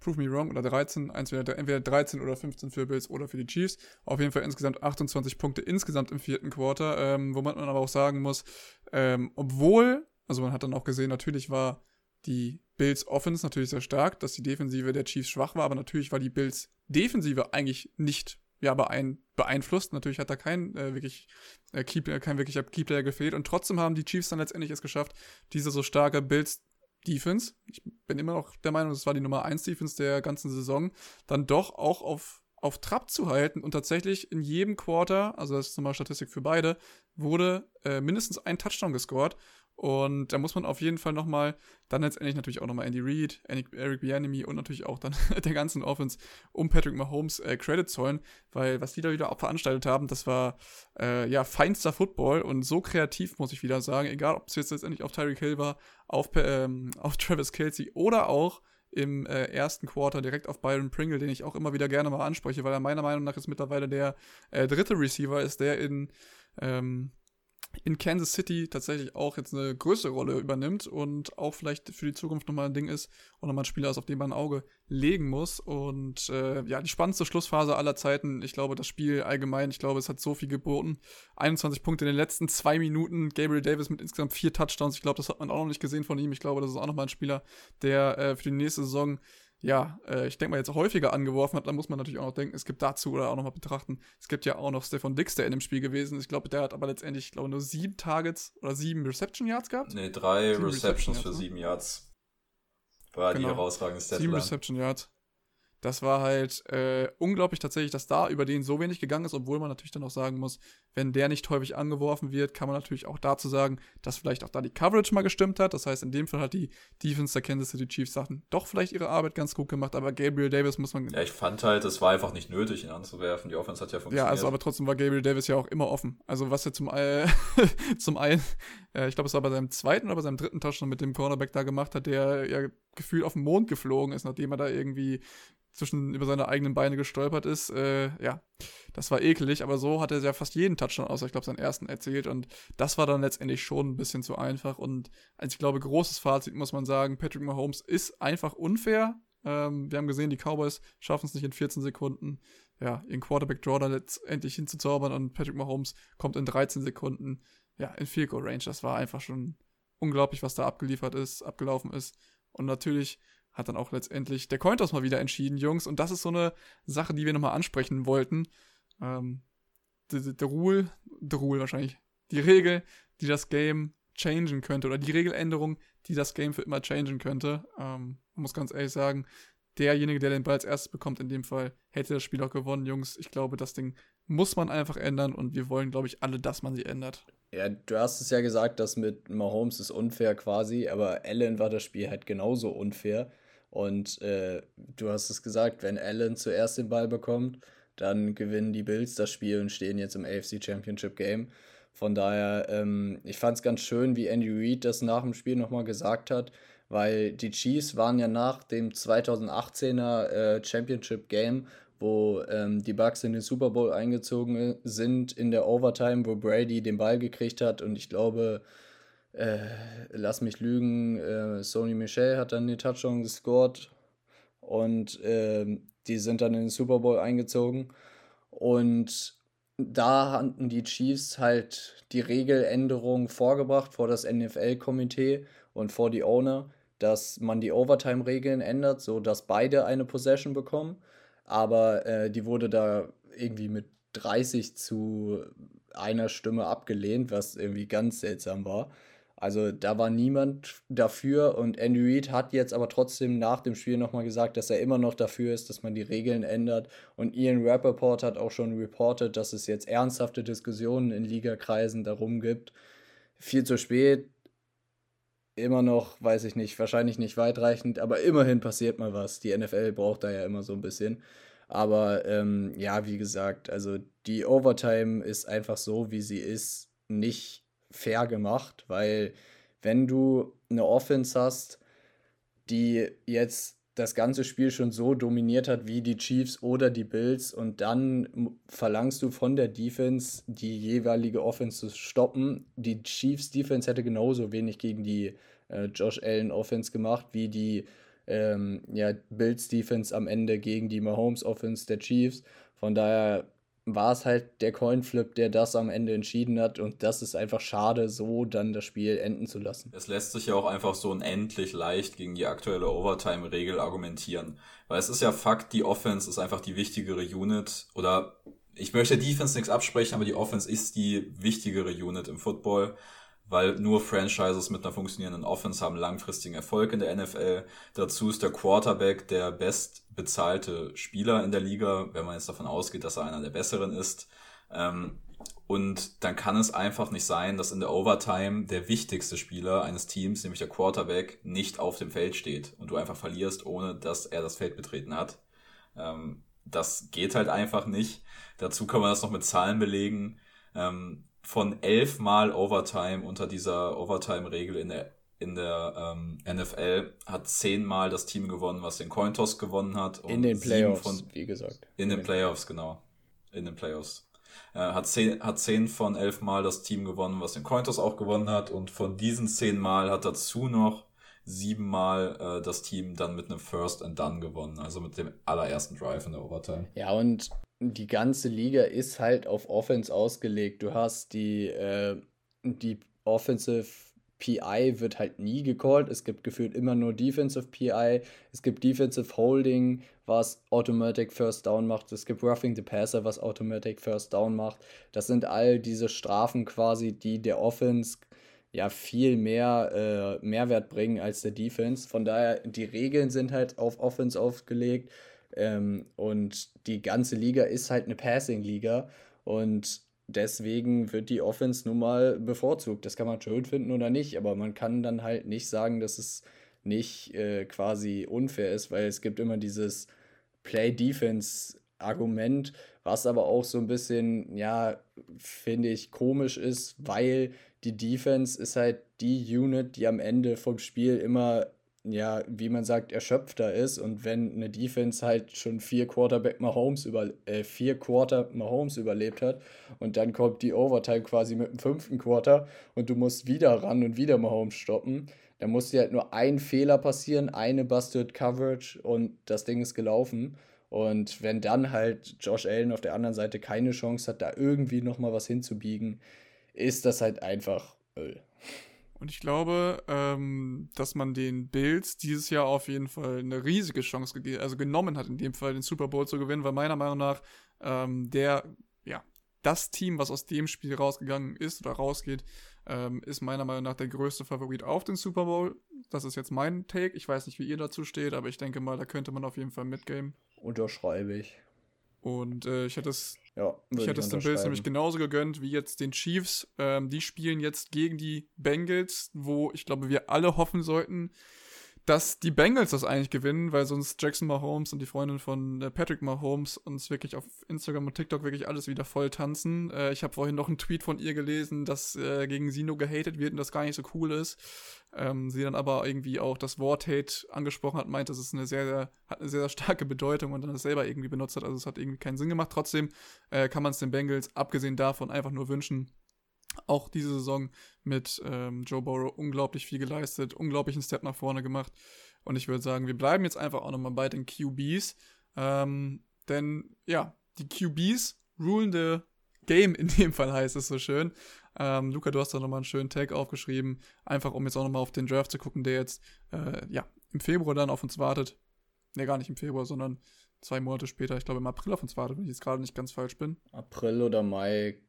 Prove me wrong oder 13, entweder, entweder 13 oder 15 für Bills oder für die Chiefs. Auf jeden Fall insgesamt 28 Punkte insgesamt im vierten Quarter, ähm, wo man aber auch sagen muss, ähm, obwohl, also man hat dann auch gesehen, natürlich war die Bills Offense natürlich sehr stark, dass die Defensive der Chiefs schwach war, aber natürlich war die Bills Defensive eigentlich nicht ja, beein beeinflusst. Natürlich hat da kein äh, wirklich äh, Keyplayer, kein wirklicher Keyplayer gefehlt. Und trotzdem haben die Chiefs dann letztendlich es geschafft, diese so starke Bills Defense, ich bin immer noch der Meinung, das war die Nummer 1 Defense der ganzen Saison, dann doch auch auf auf Trab zu halten. Und tatsächlich in jedem Quarter, also das ist nochmal Statistik für beide, wurde äh, mindestens ein Touchdown gescored und da muss man auf jeden Fall nochmal, dann letztendlich natürlich auch nochmal Andy Reid, Eric Bianemi und natürlich auch dann der ganzen Offense um Patrick Mahomes äh, Credit zollen, weil was die da wieder auch veranstaltet haben, das war äh, ja feinster Football. Und so kreativ, muss ich wieder sagen, egal ob es jetzt letztendlich auf Tyreek Hill war, auf, ähm, auf Travis Kelsey oder auch im äh, ersten Quarter direkt auf Byron Pringle, den ich auch immer wieder gerne mal anspreche, weil er meiner Meinung nach jetzt mittlerweile der äh, dritte Receiver ist, der in ähm, in Kansas City tatsächlich auch jetzt eine größere Rolle übernimmt und auch vielleicht für die Zukunft nochmal ein Ding ist und nochmal ein Spieler ist, auf den man ein Auge legen muss. Und äh, ja, die spannendste Schlussphase aller Zeiten. Ich glaube, das Spiel allgemein, ich glaube, es hat so viel geboten. 21 Punkte in den letzten zwei Minuten. Gabriel Davis mit insgesamt vier Touchdowns. Ich glaube, das hat man auch noch nicht gesehen von ihm. Ich glaube, das ist auch nochmal ein Spieler, der äh, für die nächste Saison ja, äh, ich denke mal, jetzt häufiger angeworfen hat, dann muss man natürlich auch noch denken, es gibt dazu oder auch nochmal betrachten, es gibt ja auch noch Stefan Dix, der in dem Spiel gewesen ist. Ich glaube, der hat aber letztendlich, ich glaube, nur sieben Targets oder sieben Reception Yards gehabt. Nee, drei Receptions Reception für ne? sieben Yards. War genau. die herausragende Statline. Sieben Reception Yards das war halt äh, unglaublich tatsächlich, dass da über den so wenig gegangen ist, obwohl man natürlich dann auch sagen muss, wenn der nicht häufig angeworfen wird, kann man natürlich auch dazu sagen, dass vielleicht auch da die Coverage mal gestimmt hat. Das heißt, in dem Fall hat die Defense der Kansas City Chiefs Sachen doch vielleicht ihre Arbeit ganz gut gemacht, aber Gabriel Davis muss man. Ja, ich fand halt, es war einfach nicht nötig, ihn anzuwerfen. Die Offense hat ja funktioniert. Ja, also aber trotzdem war Gabriel Davis ja auch immer offen. Also was ja zum, äh, zum einen, ich glaube, es war bei seinem zweiten oder bei seinem dritten Touchdown mit dem Cornerback da gemacht hat, der ja gefühlt auf den Mond geflogen ist, nachdem er da irgendwie zwischen über seine eigenen Beine gestolpert ist. Äh, ja, das war ekelig, aber so hat er ja fast jeden Touchdown außer, ich glaube, seinen ersten erzählt und das war dann letztendlich schon ein bisschen zu einfach und als ich glaube, großes Fazit muss man sagen, Patrick Mahomes ist einfach unfair. Ähm, wir haben gesehen, die Cowboys schaffen es nicht in 14 Sekunden, ja, ihren Quarterback Draw dann letztendlich hinzuzaubern und Patrick Mahomes kommt in 13 Sekunden, ja, in Field Goal Range. Das war einfach schon unglaublich, was da abgeliefert ist, abgelaufen ist und natürlich hat dann auch letztendlich der Cointos mal wieder entschieden, Jungs. Und das ist so eine Sache, die wir nochmal ansprechen wollten. Ähm, der Rule, der Rule wahrscheinlich, die Regel, die das Game changen könnte oder die Regeländerung, die das Game für immer changen könnte. Ähm, man muss ganz ehrlich sagen, derjenige, der den Ball als erstes bekommt, in dem Fall, hätte das Spiel auch gewonnen, Jungs. Ich glaube, das Ding muss man einfach ändern und wir wollen, glaube ich, alle, dass man sie ändert. Ja, du hast es ja gesagt, dass mit Mahomes ist unfair quasi, aber Allen war das Spiel halt genauso unfair. Und äh, du hast es gesagt, wenn Allen zuerst den Ball bekommt, dann gewinnen die Bills das Spiel und stehen jetzt im AFC Championship Game. Von daher, ähm, ich fand es ganz schön, wie Andy Reid das nach dem Spiel nochmal gesagt hat, weil die Chiefs waren ja nach dem 2018er äh, Championship Game, wo ähm, die Bucks in den Super Bowl eingezogen sind, in der Overtime, wo Brady den Ball gekriegt hat. Und ich glaube, äh, lass mich lügen, äh, Sony Michel hat dann den Touchdown gescored. Und äh, die sind dann in den Super Bowl eingezogen. Und da hatten die Chiefs halt die Regeländerung vorgebracht vor das NFL-Komitee und vor die Owner, dass man die Overtime-Regeln ändert, so dass beide eine Possession bekommen. Aber äh, die wurde da irgendwie mit 30 zu einer Stimme abgelehnt, was irgendwie ganz seltsam war. Also da war niemand dafür und Andy Reid hat jetzt aber trotzdem nach dem Spiel nochmal gesagt, dass er immer noch dafür ist, dass man die Regeln ändert. Und Ian Rappaport hat auch schon reportet, dass es jetzt ernsthafte Diskussionen in Ligakreisen darum gibt. Viel zu spät, immer noch, weiß ich nicht, wahrscheinlich nicht weitreichend, aber immerhin passiert mal was. Die NFL braucht da ja immer so ein bisschen. Aber ähm, ja, wie gesagt, also die Overtime ist einfach so, wie sie ist, nicht fair gemacht, weil wenn du eine Offense hast, die jetzt das ganze Spiel schon so dominiert hat wie die Chiefs oder die Bills und dann verlangst du von der Defense die jeweilige Offense zu stoppen. Die Chiefs Defense hätte genauso wenig gegen die äh, Josh Allen Offense gemacht wie die ähm, ja, Bills Defense am Ende gegen die Mahomes Offense der Chiefs. Von daher war es halt der Coinflip, der das am Ende entschieden hat. Und das ist einfach schade, so dann das Spiel enden zu lassen. Es lässt sich ja auch einfach so unendlich leicht gegen die aktuelle Overtime-Regel argumentieren. Weil es ist ja Fakt, die Offense ist einfach die wichtigere Unit. Oder ich möchte Defense nichts absprechen, aber die Offense ist die wichtigere Unit im Football weil nur Franchises mit einer funktionierenden Offense haben langfristigen Erfolg in der NFL. Dazu ist der Quarterback der bestbezahlte Spieler in der Liga, wenn man jetzt davon ausgeht, dass er einer der besseren ist. Ähm, und dann kann es einfach nicht sein, dass in der Overtime der wichtigste Spieler eines Teams, nämlich der Quarterback, nicht auf dem Feld steht und du einfach verlierst, ohne dass er das Feld betreten hat. Ähm, das geht halt einfach nicht. Dazu kann man das noch mit Zahlen belegen. Ähm, von elfmal Overtime unter dieser Overtime-Regel in der, in der ähm, NFL hat zehnmal das Team gewonnen, was den Cointoss gewonnen hat. in den Playoffs, von, wie gesagt. In, in den, den Playoffs, genau. In den Playoffs. Äh, hat, zehn, hat zehn von elf Mal das Team gewonnen, was den Cointoss auch gewonnen hat. Und von diesen zehn Mal hat dazu noch siebenmal äh, das Team dann mit einem First and Done gewonnen, also mit dem allerersten Drive in der Overtime. Ja, und die ganze Liga ist halt auf Offense ausgelegt. Du hast die, äh, die Offensive PI wird halt nie gecallt. Es gibt gefühlt immer nur Defensive PI. Es gibt Defensive Holding, was Automatic First Down macht. Es gibt Roughing the Passer, was Automatic First Down macht. Das sind all diese Strafen quasi, die der Offense ja viel mehr äh, Mehrwert bringen als der Defense. Von daher, die Regeln sind halt auf Offense aufgelegt. Ähm, und die ganze Liga ist halt eine Passing-Liga und deswegen wird die Offense nun mal bevorzugt. Das kann man schön finden oder nicht, aber man kann dann halt nicht sagen, dass es nicht äh, quasi unfair ist, weil es gibt immer dieses Play-Defense-Argument, was aber auch so ein bisschen, ja, finde ich, komisch ist, weil die Defense ist halt die Unit, die am Ende vom Spiel immer ja, wie man sagt, erschöpfter ist. Und wenn eine Defense halt schon vier Quarterback Mahomes über äh, vier Quarter Mahomes überlebt hat und dann kommt die Overtime quasi mit dem fünften Quarter und du musst wieder ran und wieder Mahomes stoppen, dann muss dir halt nur ein Fehler passieren, eine Busted Coverage und das Ding ist gelaufen. Und wenn dann halt Josh Allen auf der anderen Seite keine Chance hat, da irgendwie nochmal was hinzubiegen, ist das halt einfach Öl. Und ich glaube, ähm, dass man den Bills dieses Jahr auf jeden Fall eine riesige Chance gegeben, also genommen hat, in dem Fall den Super Bowl zu gewinnen, weil meiner Meinung nach ähm, der, ja, das Team, was aus dem Spiel rausgegangen ist oder rausgeht, ähm, ist meiner Meinung nach der größte Favorit auf den Super Bowl. Das ist jetzt mein Take. Ich weiß nicht, wie ihr dazu steht, aber ich denke mal, da könnte man auf jeden Fall mitgame. Unterschreibe ich. Und äh, ich hätte es, ja, ich hätte es den Bills nämlich genauso gegönnt wie jetzt den Chiefs. Ähm, die spielen jetzt gegen die Bengals, wo ich glaube, wir alle hoffen sollten, dass die Bengals das eigentlich gewinnen, weil sonst Jackson Mahomes und die Freundin von äh, Patrick Mahomes uns wirklich auf Instagram und TikTok wirklich alles wieder voll tanzen. Äh, ich habe vorhin noch einen Tweet von ihr gelesen, dass äh, gegen sie nur gehatet wird und das gar nicht so cool ist. Ähm, sie dann aber irgendwie auch das Wort Hate angesprochen hat, meint, das ist eine sehr, sehr, hat eine sehr, sehr starke Bedeutung und dann das selber irgendwie benutzt hat. Also es hat irgendwie keinen Sinn gemacht. Trotzdem äh, kann man es den Bengals, abgesehen davon, einfach nur wünschen, auch diese Saison mit ähm, Joe Burrow unglaublich viel geleistet, unglaublichen Step nach vorne gemacht. Und ich würde sagen, wir bleiben jetzt einfach auch nochmal bei den QBs. Ähm, denn ja, die QBs rulen the game in dem Fall heißt es so schön. Ähm, Luca, du hast da nochmal einen schönen Tag aufgeschrieben, einfach um jetzt auch nochmal auf den Draft zu gucken, der jetzt äh, ja im Februar dann auf uns wartet. Ne, gar nicht im Februar, sondern zwei Monate später, ich glaube im April auf uns wartet, wenn ich jetzt gerade nicht ganz falsch bin. April oder Mai,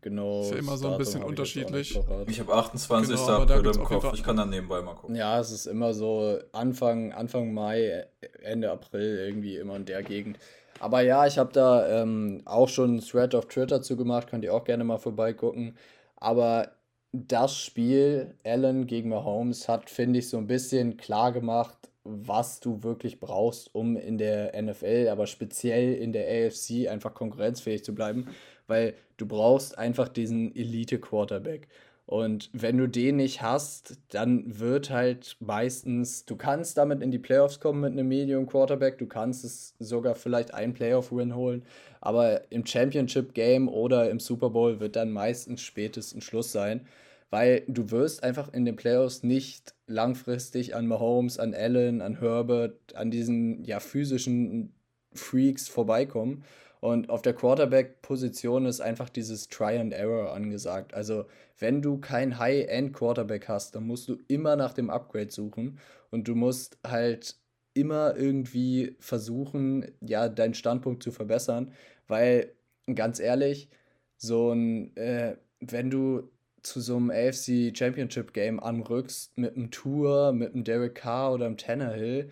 genau. Ist ja immer so ein bisschen hab unterschiedlich. Ich, ich habe 28. Genau, April im Kopf. Ich kann dann nebenbei mal gucken. Ja, es ist immer so Anfang, Anfang Mai, Ende April irgendwie immer in der Gegend. Aber ja, ich habe da ähm, auch schon einen Thread auf Twitter zugemacht, könnt ihr auch gerne mal vorbeigucken. Aber das Spiel Allen gegen Mahomes hat, finde ich, so ein bisschen klar gemacht, was du wirklich brauchst, um in der NFL, aber speziell in der AFC einfach konkurrenzfähig zu bleiben weil du brauchst einfach diesen Elite-Quarterback. Und wenn du den nicht hast, dann wird halt meistens, du kannst damit in die Playoffs kommen mit einem Medium Quarterback, du kannst es sogar vielleicht einen Playoff-Win holen, aber im Championship-Game oder im Super Bowl wird dann meistens spätestens Schluss sein, weil du wirst einfach in den Playoffs nicht langfristig an Mahomes, an Allen, an Herbert, an diesen ja physischen Freaks vorbeikommen. Und auf der Quarterback-Position ist einfach dieses Try and Error angesagt. Also, wenn du kein High-End-Quarterback hast, dann musst du immer nach dem Upgrade suchen und du musst halt immer irgendwie versuchen, ja, deinen Standpunkt zu verbessern, weil ganz ehrlich, so ein, äh, wenn du zu so einem AFC Championship Game anrückst mit einem Tour, mit einem Derek Carr oder einem Tannehill,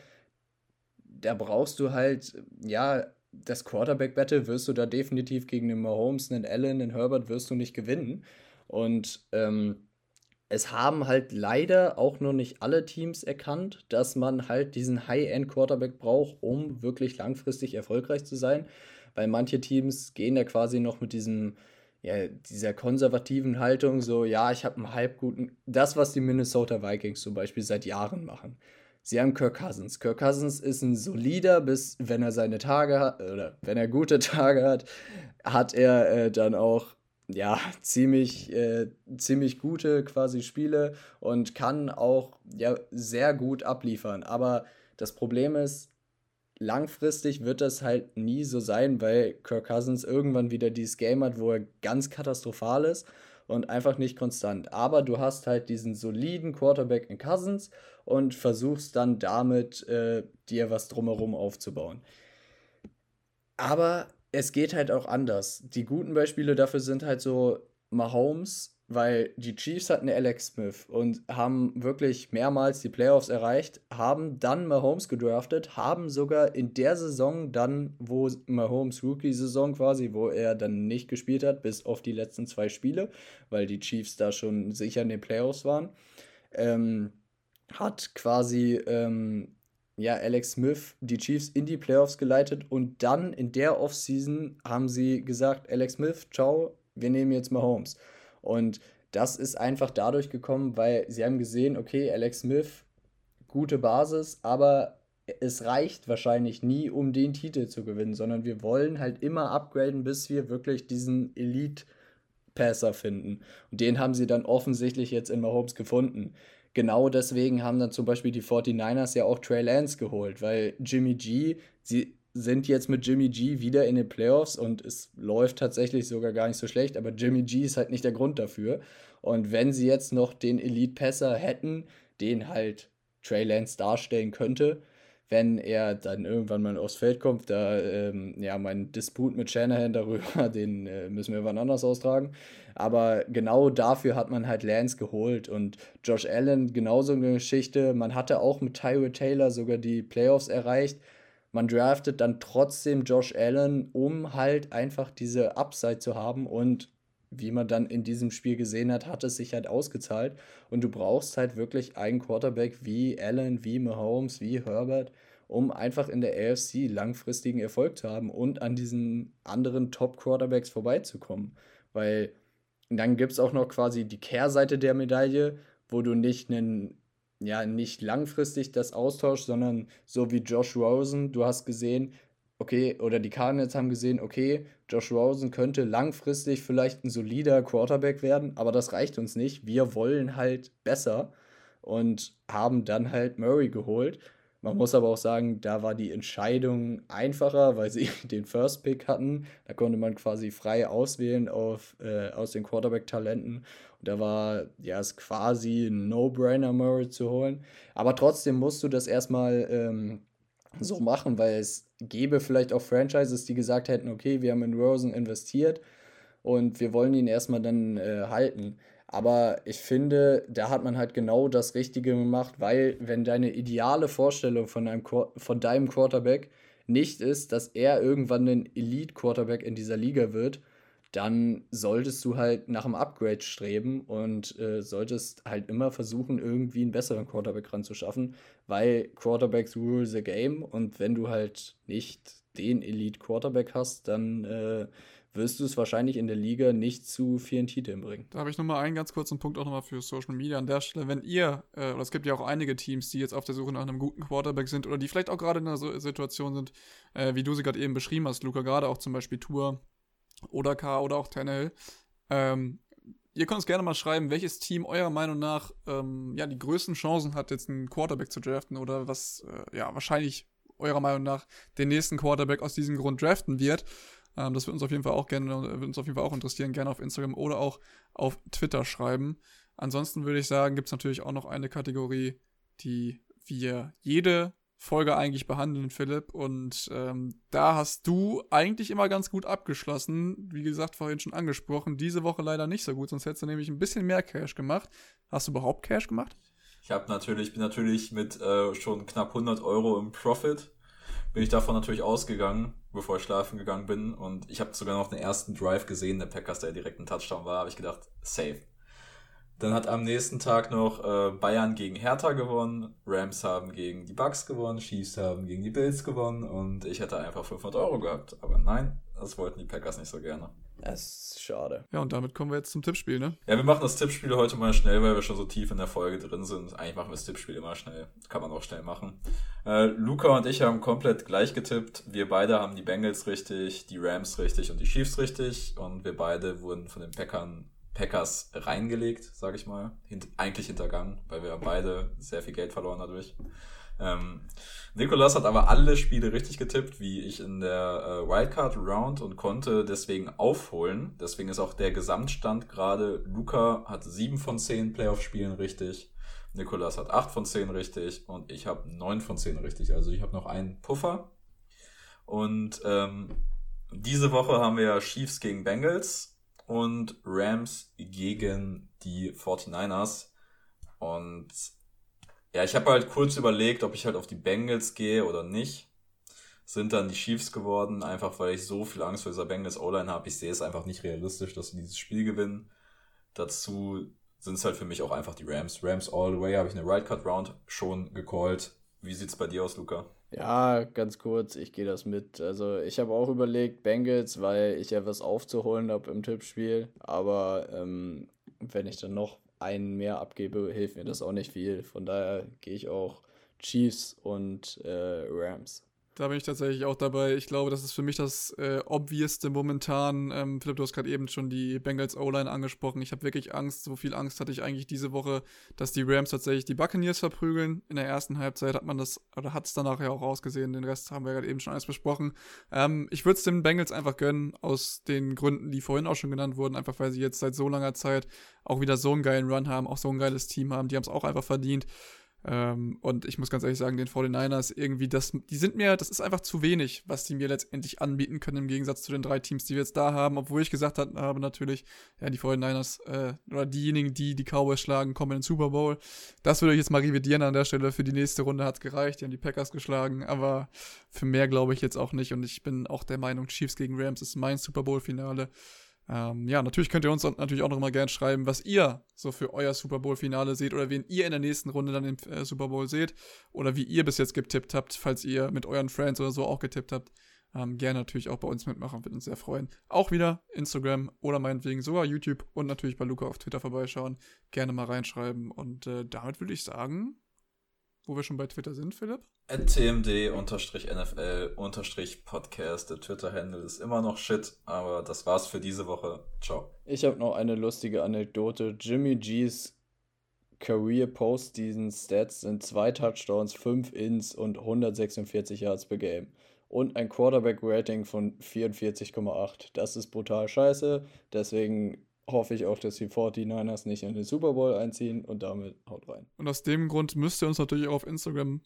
da brauchst du halt, ja, das Quarterback-Battle wirst du da definitiv gegen den Mahomes, einen Allen, einen Herbert wirst du nicht gewinnen. Und ähm, es haben halt leider auch noch nicht alle Teams erkannt, dass man halt diesen High-End-Quarterback braucht, um wirklich langfristig erfolgreich zu sein. Weil manche Teams gehen ja quasi noch mit diesem, ja, dieser konservativen Haltung, so, ja, ich habe einen halb guten, das, was die Minnesota Vikings zum Beispiel seit Jahren machen. Sie haben Kirk Cousins. Kirk Cousins ist ein solider, bis wenn er seine Tage hat, oder wenn er gute Tage hat, hat er äh, dann auch ja ziemlich, äh, ziemlich gute quasi Spiele und kann auch ja sehr gut abliefern. Aber das Problem ist, langfristig wird das halt nie so sein, weil Kirk Cousins irgendwann wieder dieses Game hat, wo er ganz katastrophal ist und einfach nicht konstant. Aber du hast halt diesen soliden Quarterback in Cousins und versuchst dann damit äh, dir was drumherum aufzubauen. Aber es geht halt auch anders. Die guten Beispiele dafür sind halt so Mahomes, weil die Chiefs hatten Alex Smith und haben wirklich mehrmals die Playoffs erreicht, haben dann Mahomes gedraftet, haben sogar in der Saison dann, wo Mahomes Rookie-Saison quasi, wo er dann nicht gespielt hat, bis auf die letzten zwei Spiele, weil die Chiefs da schon sicher in den Playoffs waren, ähm, hat quasi ähm, ja, Alex Smith die Chiefs in die Playoffs geleitet und dann in der Offseason haben sie gesagt, Alex Smith, ciao, wir nehmen jetzt Mahomes. Und das ist einfach dadurch gekommen, weil sie haben gesehen, okay, Alex Smith, gute Basis, aber es reicht wahrscheinlich nie, um den Titel zu gewinnen, sondern wir wollen halt immer upgraden, bis wir wirklich diesen Elite-Passer finden. Und den haben sie dann offensichtlich jetzt in Mahomes gefunden. Genau deswegen haben dann zum Beispiel die 49ers ja auch Trey Lance geholt, weil Jimmy G, sie sind jetzt mit Jimmy G wieder in den Playoffs und es läuft tatsächlich sogar gar nicht so schlecht, aber Jimmy G ist halt nicht der Grund dafür. Und wenn sie jetzt noch den Elite-Passer hätten, den halt Trey Lance darstellen könnte, wenn er dann irgendwann mal aufs Feld kommt, da, ähm, ja, mein Disput mit Shanahan darüber, den äh, müssen wir wann anders austragen. Aber genau dafür hat man halt Lance geholt und Josh Allen genauso eine Geschichte. Man hatte auch mit Tyrell Taylor sogar die Playoffs erreicht man draftet dann trotzdem Josh Allen, um halt einfach diese Upside zu haben und wie man dann in diesem Spiel gesehen hat, hat es sich halt ausgezahlt. Und du brauchst halt wirklich einen Quarterback wie Allen, wie Mahomes, wie Herbert, um einfach in der AFC langfristigen Erfolg zu haben und an diesen anderen Top-Quarterbacks vorbeizukommen. Weil dann gibt es auch noch quasi die Kehrseite der Medaille, wo du nicht einen ja, nicht langfristig das austauschst, sondern so wie Josh Rosen, du hast gesehen, okay, oder die Cardinals haben gesehen, okay, Josh Rosen könnte langfristig vielleicht ein solider Quarterback werden, aber das reicht uns nicht. Wir wollen halt besser und haben dann halt Murray geholt. Man muss aber auch sagen, da war die Entscheidung einfacher, weil sie den First Pick hatten. Da konnte man quasi frei auswählen auf, äh, aus den Quarterback-Talenten. Und da war ja es quasi ein No-Brainer, Murray zu holen. Aber trotzdem musst du das erstmal ähm, so machen, weil es gäbe vielleicht auch Franchises, die gesagt hätten, okay, wir haben in Rosen investiert und wir wollen ihn erstmal dann äh, halten. Aber ich finde, da hat man halt genau das Richtige gemacht, weil wenn deine ideale Vorstellung von, einem, von deinem Quarterback nicht ist, dass er irgendwann ein Elite-Quarterback in dieser Liga wird, dann solltest du halt nach einem Upgrade streben und äh, solltest halt immer versuchen, irgendwie einen besseren Quarterback ranzuschaffen, weil Quarterbacks rule the game und wenn du halt nicht den Elite Quarterback hast, dann äh, wirst du es wahrscheinlich in der Liga nicht zu vielen Titeln bringen. Da habe ich nochmal einen ganz kurzen Punkt auch nochmal für Social Media an der Stelle. Wenn ihr, äh, oder es gibt ja auch einige Teams, die jetzt auf der Suche nach einem guten Quarterback sind oder die vielleicht auch gerade in einer so Situation sind, äh, wie du sie gerade eben beschrieben hast, Luca, gerade auch zum Beispiel Tour oder K oder auch Tannehill. Ähm, ihr könnt uns gerne mal schreiben, welches Team eurer Meinung nach ähm, ja die größten Chancen hat, jetzt einen Quarterback zu draften oder was äh, ja wahrscheinlich eurer Meinung nach den nächsten Quarterback aus diesem Grund draften wird. Ähm, das wird uns auf jeden Fall auch gerne, wird uns auf jeden Fall auch interessieren, gerne auf Instagram oder auch auf Twitter schreiben. Ansonsten würde ich sagen, gibt es natürlich auch noch eine Kategorie, die wir jede Folge eigentlich behandeln, Philipp. Und ähm, da hast du eigentlich immer ganz gut abgeschlossen. Wie gesagt, vorhin schon angesprochen. Diese Woche leider nicht so gut, sonst hättest du nämlich ein bisschen mehr Cash gemacht. Hast du überhaupt Cash gemacht? Ich habe natürlich, bin natürlich mit äh, schon knapp 100 Euro im Profit bin ich davon natürlich ausgegangen, bevor ich schlafen gegangen bin. Und ich habe sogar noch den ersten Drive gesehen, der Packers, der direkt ein Touchdown war, habe ich gedacht, safe. Dann hat am nächsten Tag noch äh, Bayern gegen Hertha gewonnen, Rams haben gegen die Bucks gewonnen, Chiefs haben gegen die Bills gewonnen und ich hätte einfach 500 Euro gehabt. Aber nein, das wollten die Packers nicht so gerne. Das ist schade. Ja, und damit kommen wir jetzt zum Tippspiel, ne? Ja, wir machen das Tippspiel heute mal schnell, weil wir schon so tief in der Folge drin sind. Eigentlich machen wir das Tippspiel immer schnell. Kann man auch schnell machen. Äh, Luca und ich haben komplett gleich getippt. Wir beide haben die Bengals richtig, die Rams richtig und die Chiefs richtig. Und wir beide wurden von den Packern, Packers reingelegt, sage ich mal. Hint eigentlich hintergangen, weil wir beide sehr viel Geld verloren dadurch. Ähm, Nikolas hat aber alle Spiele richtig getippt, wie ich in der äh, Wildcard Round und konnte deswegen aufholen. Deswegen ist auch der Gesamtstand gerade. Luca hat sieben von zehn Playoff-Spielen richtig. Nikolas hat acht von zehn richtig und ich habe neun von zehn richtig. Also ich habe noch einen Puffer. Und ähm, diese Woche haben wir Chiefs gegen Bengals und Rams gegen die 49ers. Und ja, ich habe halt kurz überlegt, ob ich halt auf die Bengals gehe oder nicht. Sind dann die Chiefs geworden, einfach weil ich so viel Angst vor dieser Bengals O-Line habe. Ich sehe es einfach nicht realistisch, dass sie dieses Spiel gewinnen. Dazu sind es halt für mich auch einfach die Rams. Rams all the way habe ich eine Wildcard Round schon gecallt. Wie sieht's bei dir aus, Luca? Ja, ganz kurz, ich gehe das mit. Also ich habe auch überlegt, Bengals, weil ich ja was aufzuholen habe im Tippspiel. Aber ähm, wenn ich dann noch einen mehr abgebe, hilft mir das auch nicht viel. Von daher gehe ich auch Chiefs und äh, Rams. Da bin ich tatsächlich auch dabei. Ich glaube, das ist für mich das äh, obviousste momentan. Ähm, Philipp, du hast gerade eben schon die Bengals O-Line angesprochen. Ich habe wirklich Angst. So viel Angst hatte ich eigentlich diese Woche, dass die Rams tatsächlich die Buccaneers verprügeln. In der ersten Halbzeit hat man das, oder hat es danach ja auch ausgesehen. Den Rest haben wir gerade eben schon alles besprochen. Ähm, ich würde es den Bengals einfach gönnen, aus den Gründen, die vorhin auch schon genannt wurden. Einfach weil sie jetzt seit so langer Zeit auch wieder so einen geilen Run haben, auch so ein geiles Team haben. Die haben es auch einfach verdient. Ähm, und ich muss ganz ehrlich sagen, den 49ers irgendwie, das, die sind mir, das ist einfach zu wenig, was die mir letztendlich anbieten können im Gegensatz zu den drei Teams, die wir jetzt da haben. Obwohl ich gesagt habe, natürlich, ja, die 49ers äh, oder diejenigen, die die Cowboys schlagen, kommen in den Super Bowl. Das würde ich jetzt mal revidieren an der Stelle. Für die nächste Runde hat es gereicht. Die haben die Packers geschlagen, aber für mehr glaube ich jetzt auch nicht. Und ich bin auch der Meinung, Chiefs gegen Rams ist mein Super Bowl-Finale. Ähm, ja, natürlich könnt ihr uns natürlich auch noch mal gerne schreiben, was ihr so für euer Super Bowl-Finale seht oder wen ihr in der nächsten Runde dann im äh, Super Bowl seht oder wie ihr bis jetzt getippt habt, falls ihr mit euren Friends oder so auch getippt habt. Ähm, gerne natürlich auch bei uns mitmachen, würde uns sehr freuen. Auch wieder Instagram oder meinetwegen sogar YouTube und natürlich bei Luca auf Twitter vorbeischauen. Gerne mal reinschreiben. Und äh, damit würde ich sagen, wo wir schon bei Twitter sind, Philipp. TMD-NFL-Podcast. Der Twitter-Handle ist immer noch shit, aber das war's für diese Woche. Ciao. Ich habe noch eine lustige Anekdote. Jimmy G's Career Post diesen Stats sind zwei Touchdowns, fünf Ins und 146 Yards per Game und ein Quarterback-Rating von 44,8. Das ist brutal scheiße. Deswegen hoffe ich auch, dass die 49ers nicht in den Super Bowl einziehen und damit haut rein. Und aus dem Grund müsst ihr uns natürlich auch auf Instagram,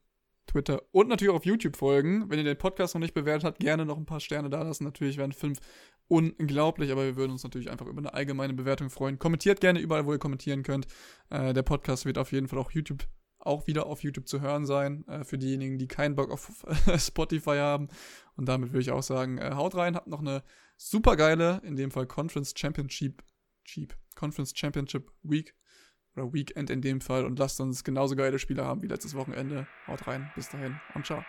Twitter und natürlich auch auf YouTube folgen. Wenn ihr den Podcast noch nicht bewertet habt, gerne noch ein paar Sterne da lassen. Natürlich wären fünf unglaublich, aber wir würden uns natürlich einfach über eine allgemeine Bewertung freuen. Kommentiert gerne überall, wo ihr kommentieren könnt. Äh, der Podcast wird auf jeden Fall auch YouTube auch wieder auf YouTube zu hören sein, äh, für diejenigen, die keinen Bock auf Spotify haben. Und damit würde ich auch sagen, äh, haut rein, habt noch eine super geile, in dem Fall Conference Championship, Cheap, Conference Championship Week oder Weekend in dem Fall und lasst uns genauso geile Spiele haben wie letztes Wochenende. Haut rein, bis dahin und ciao.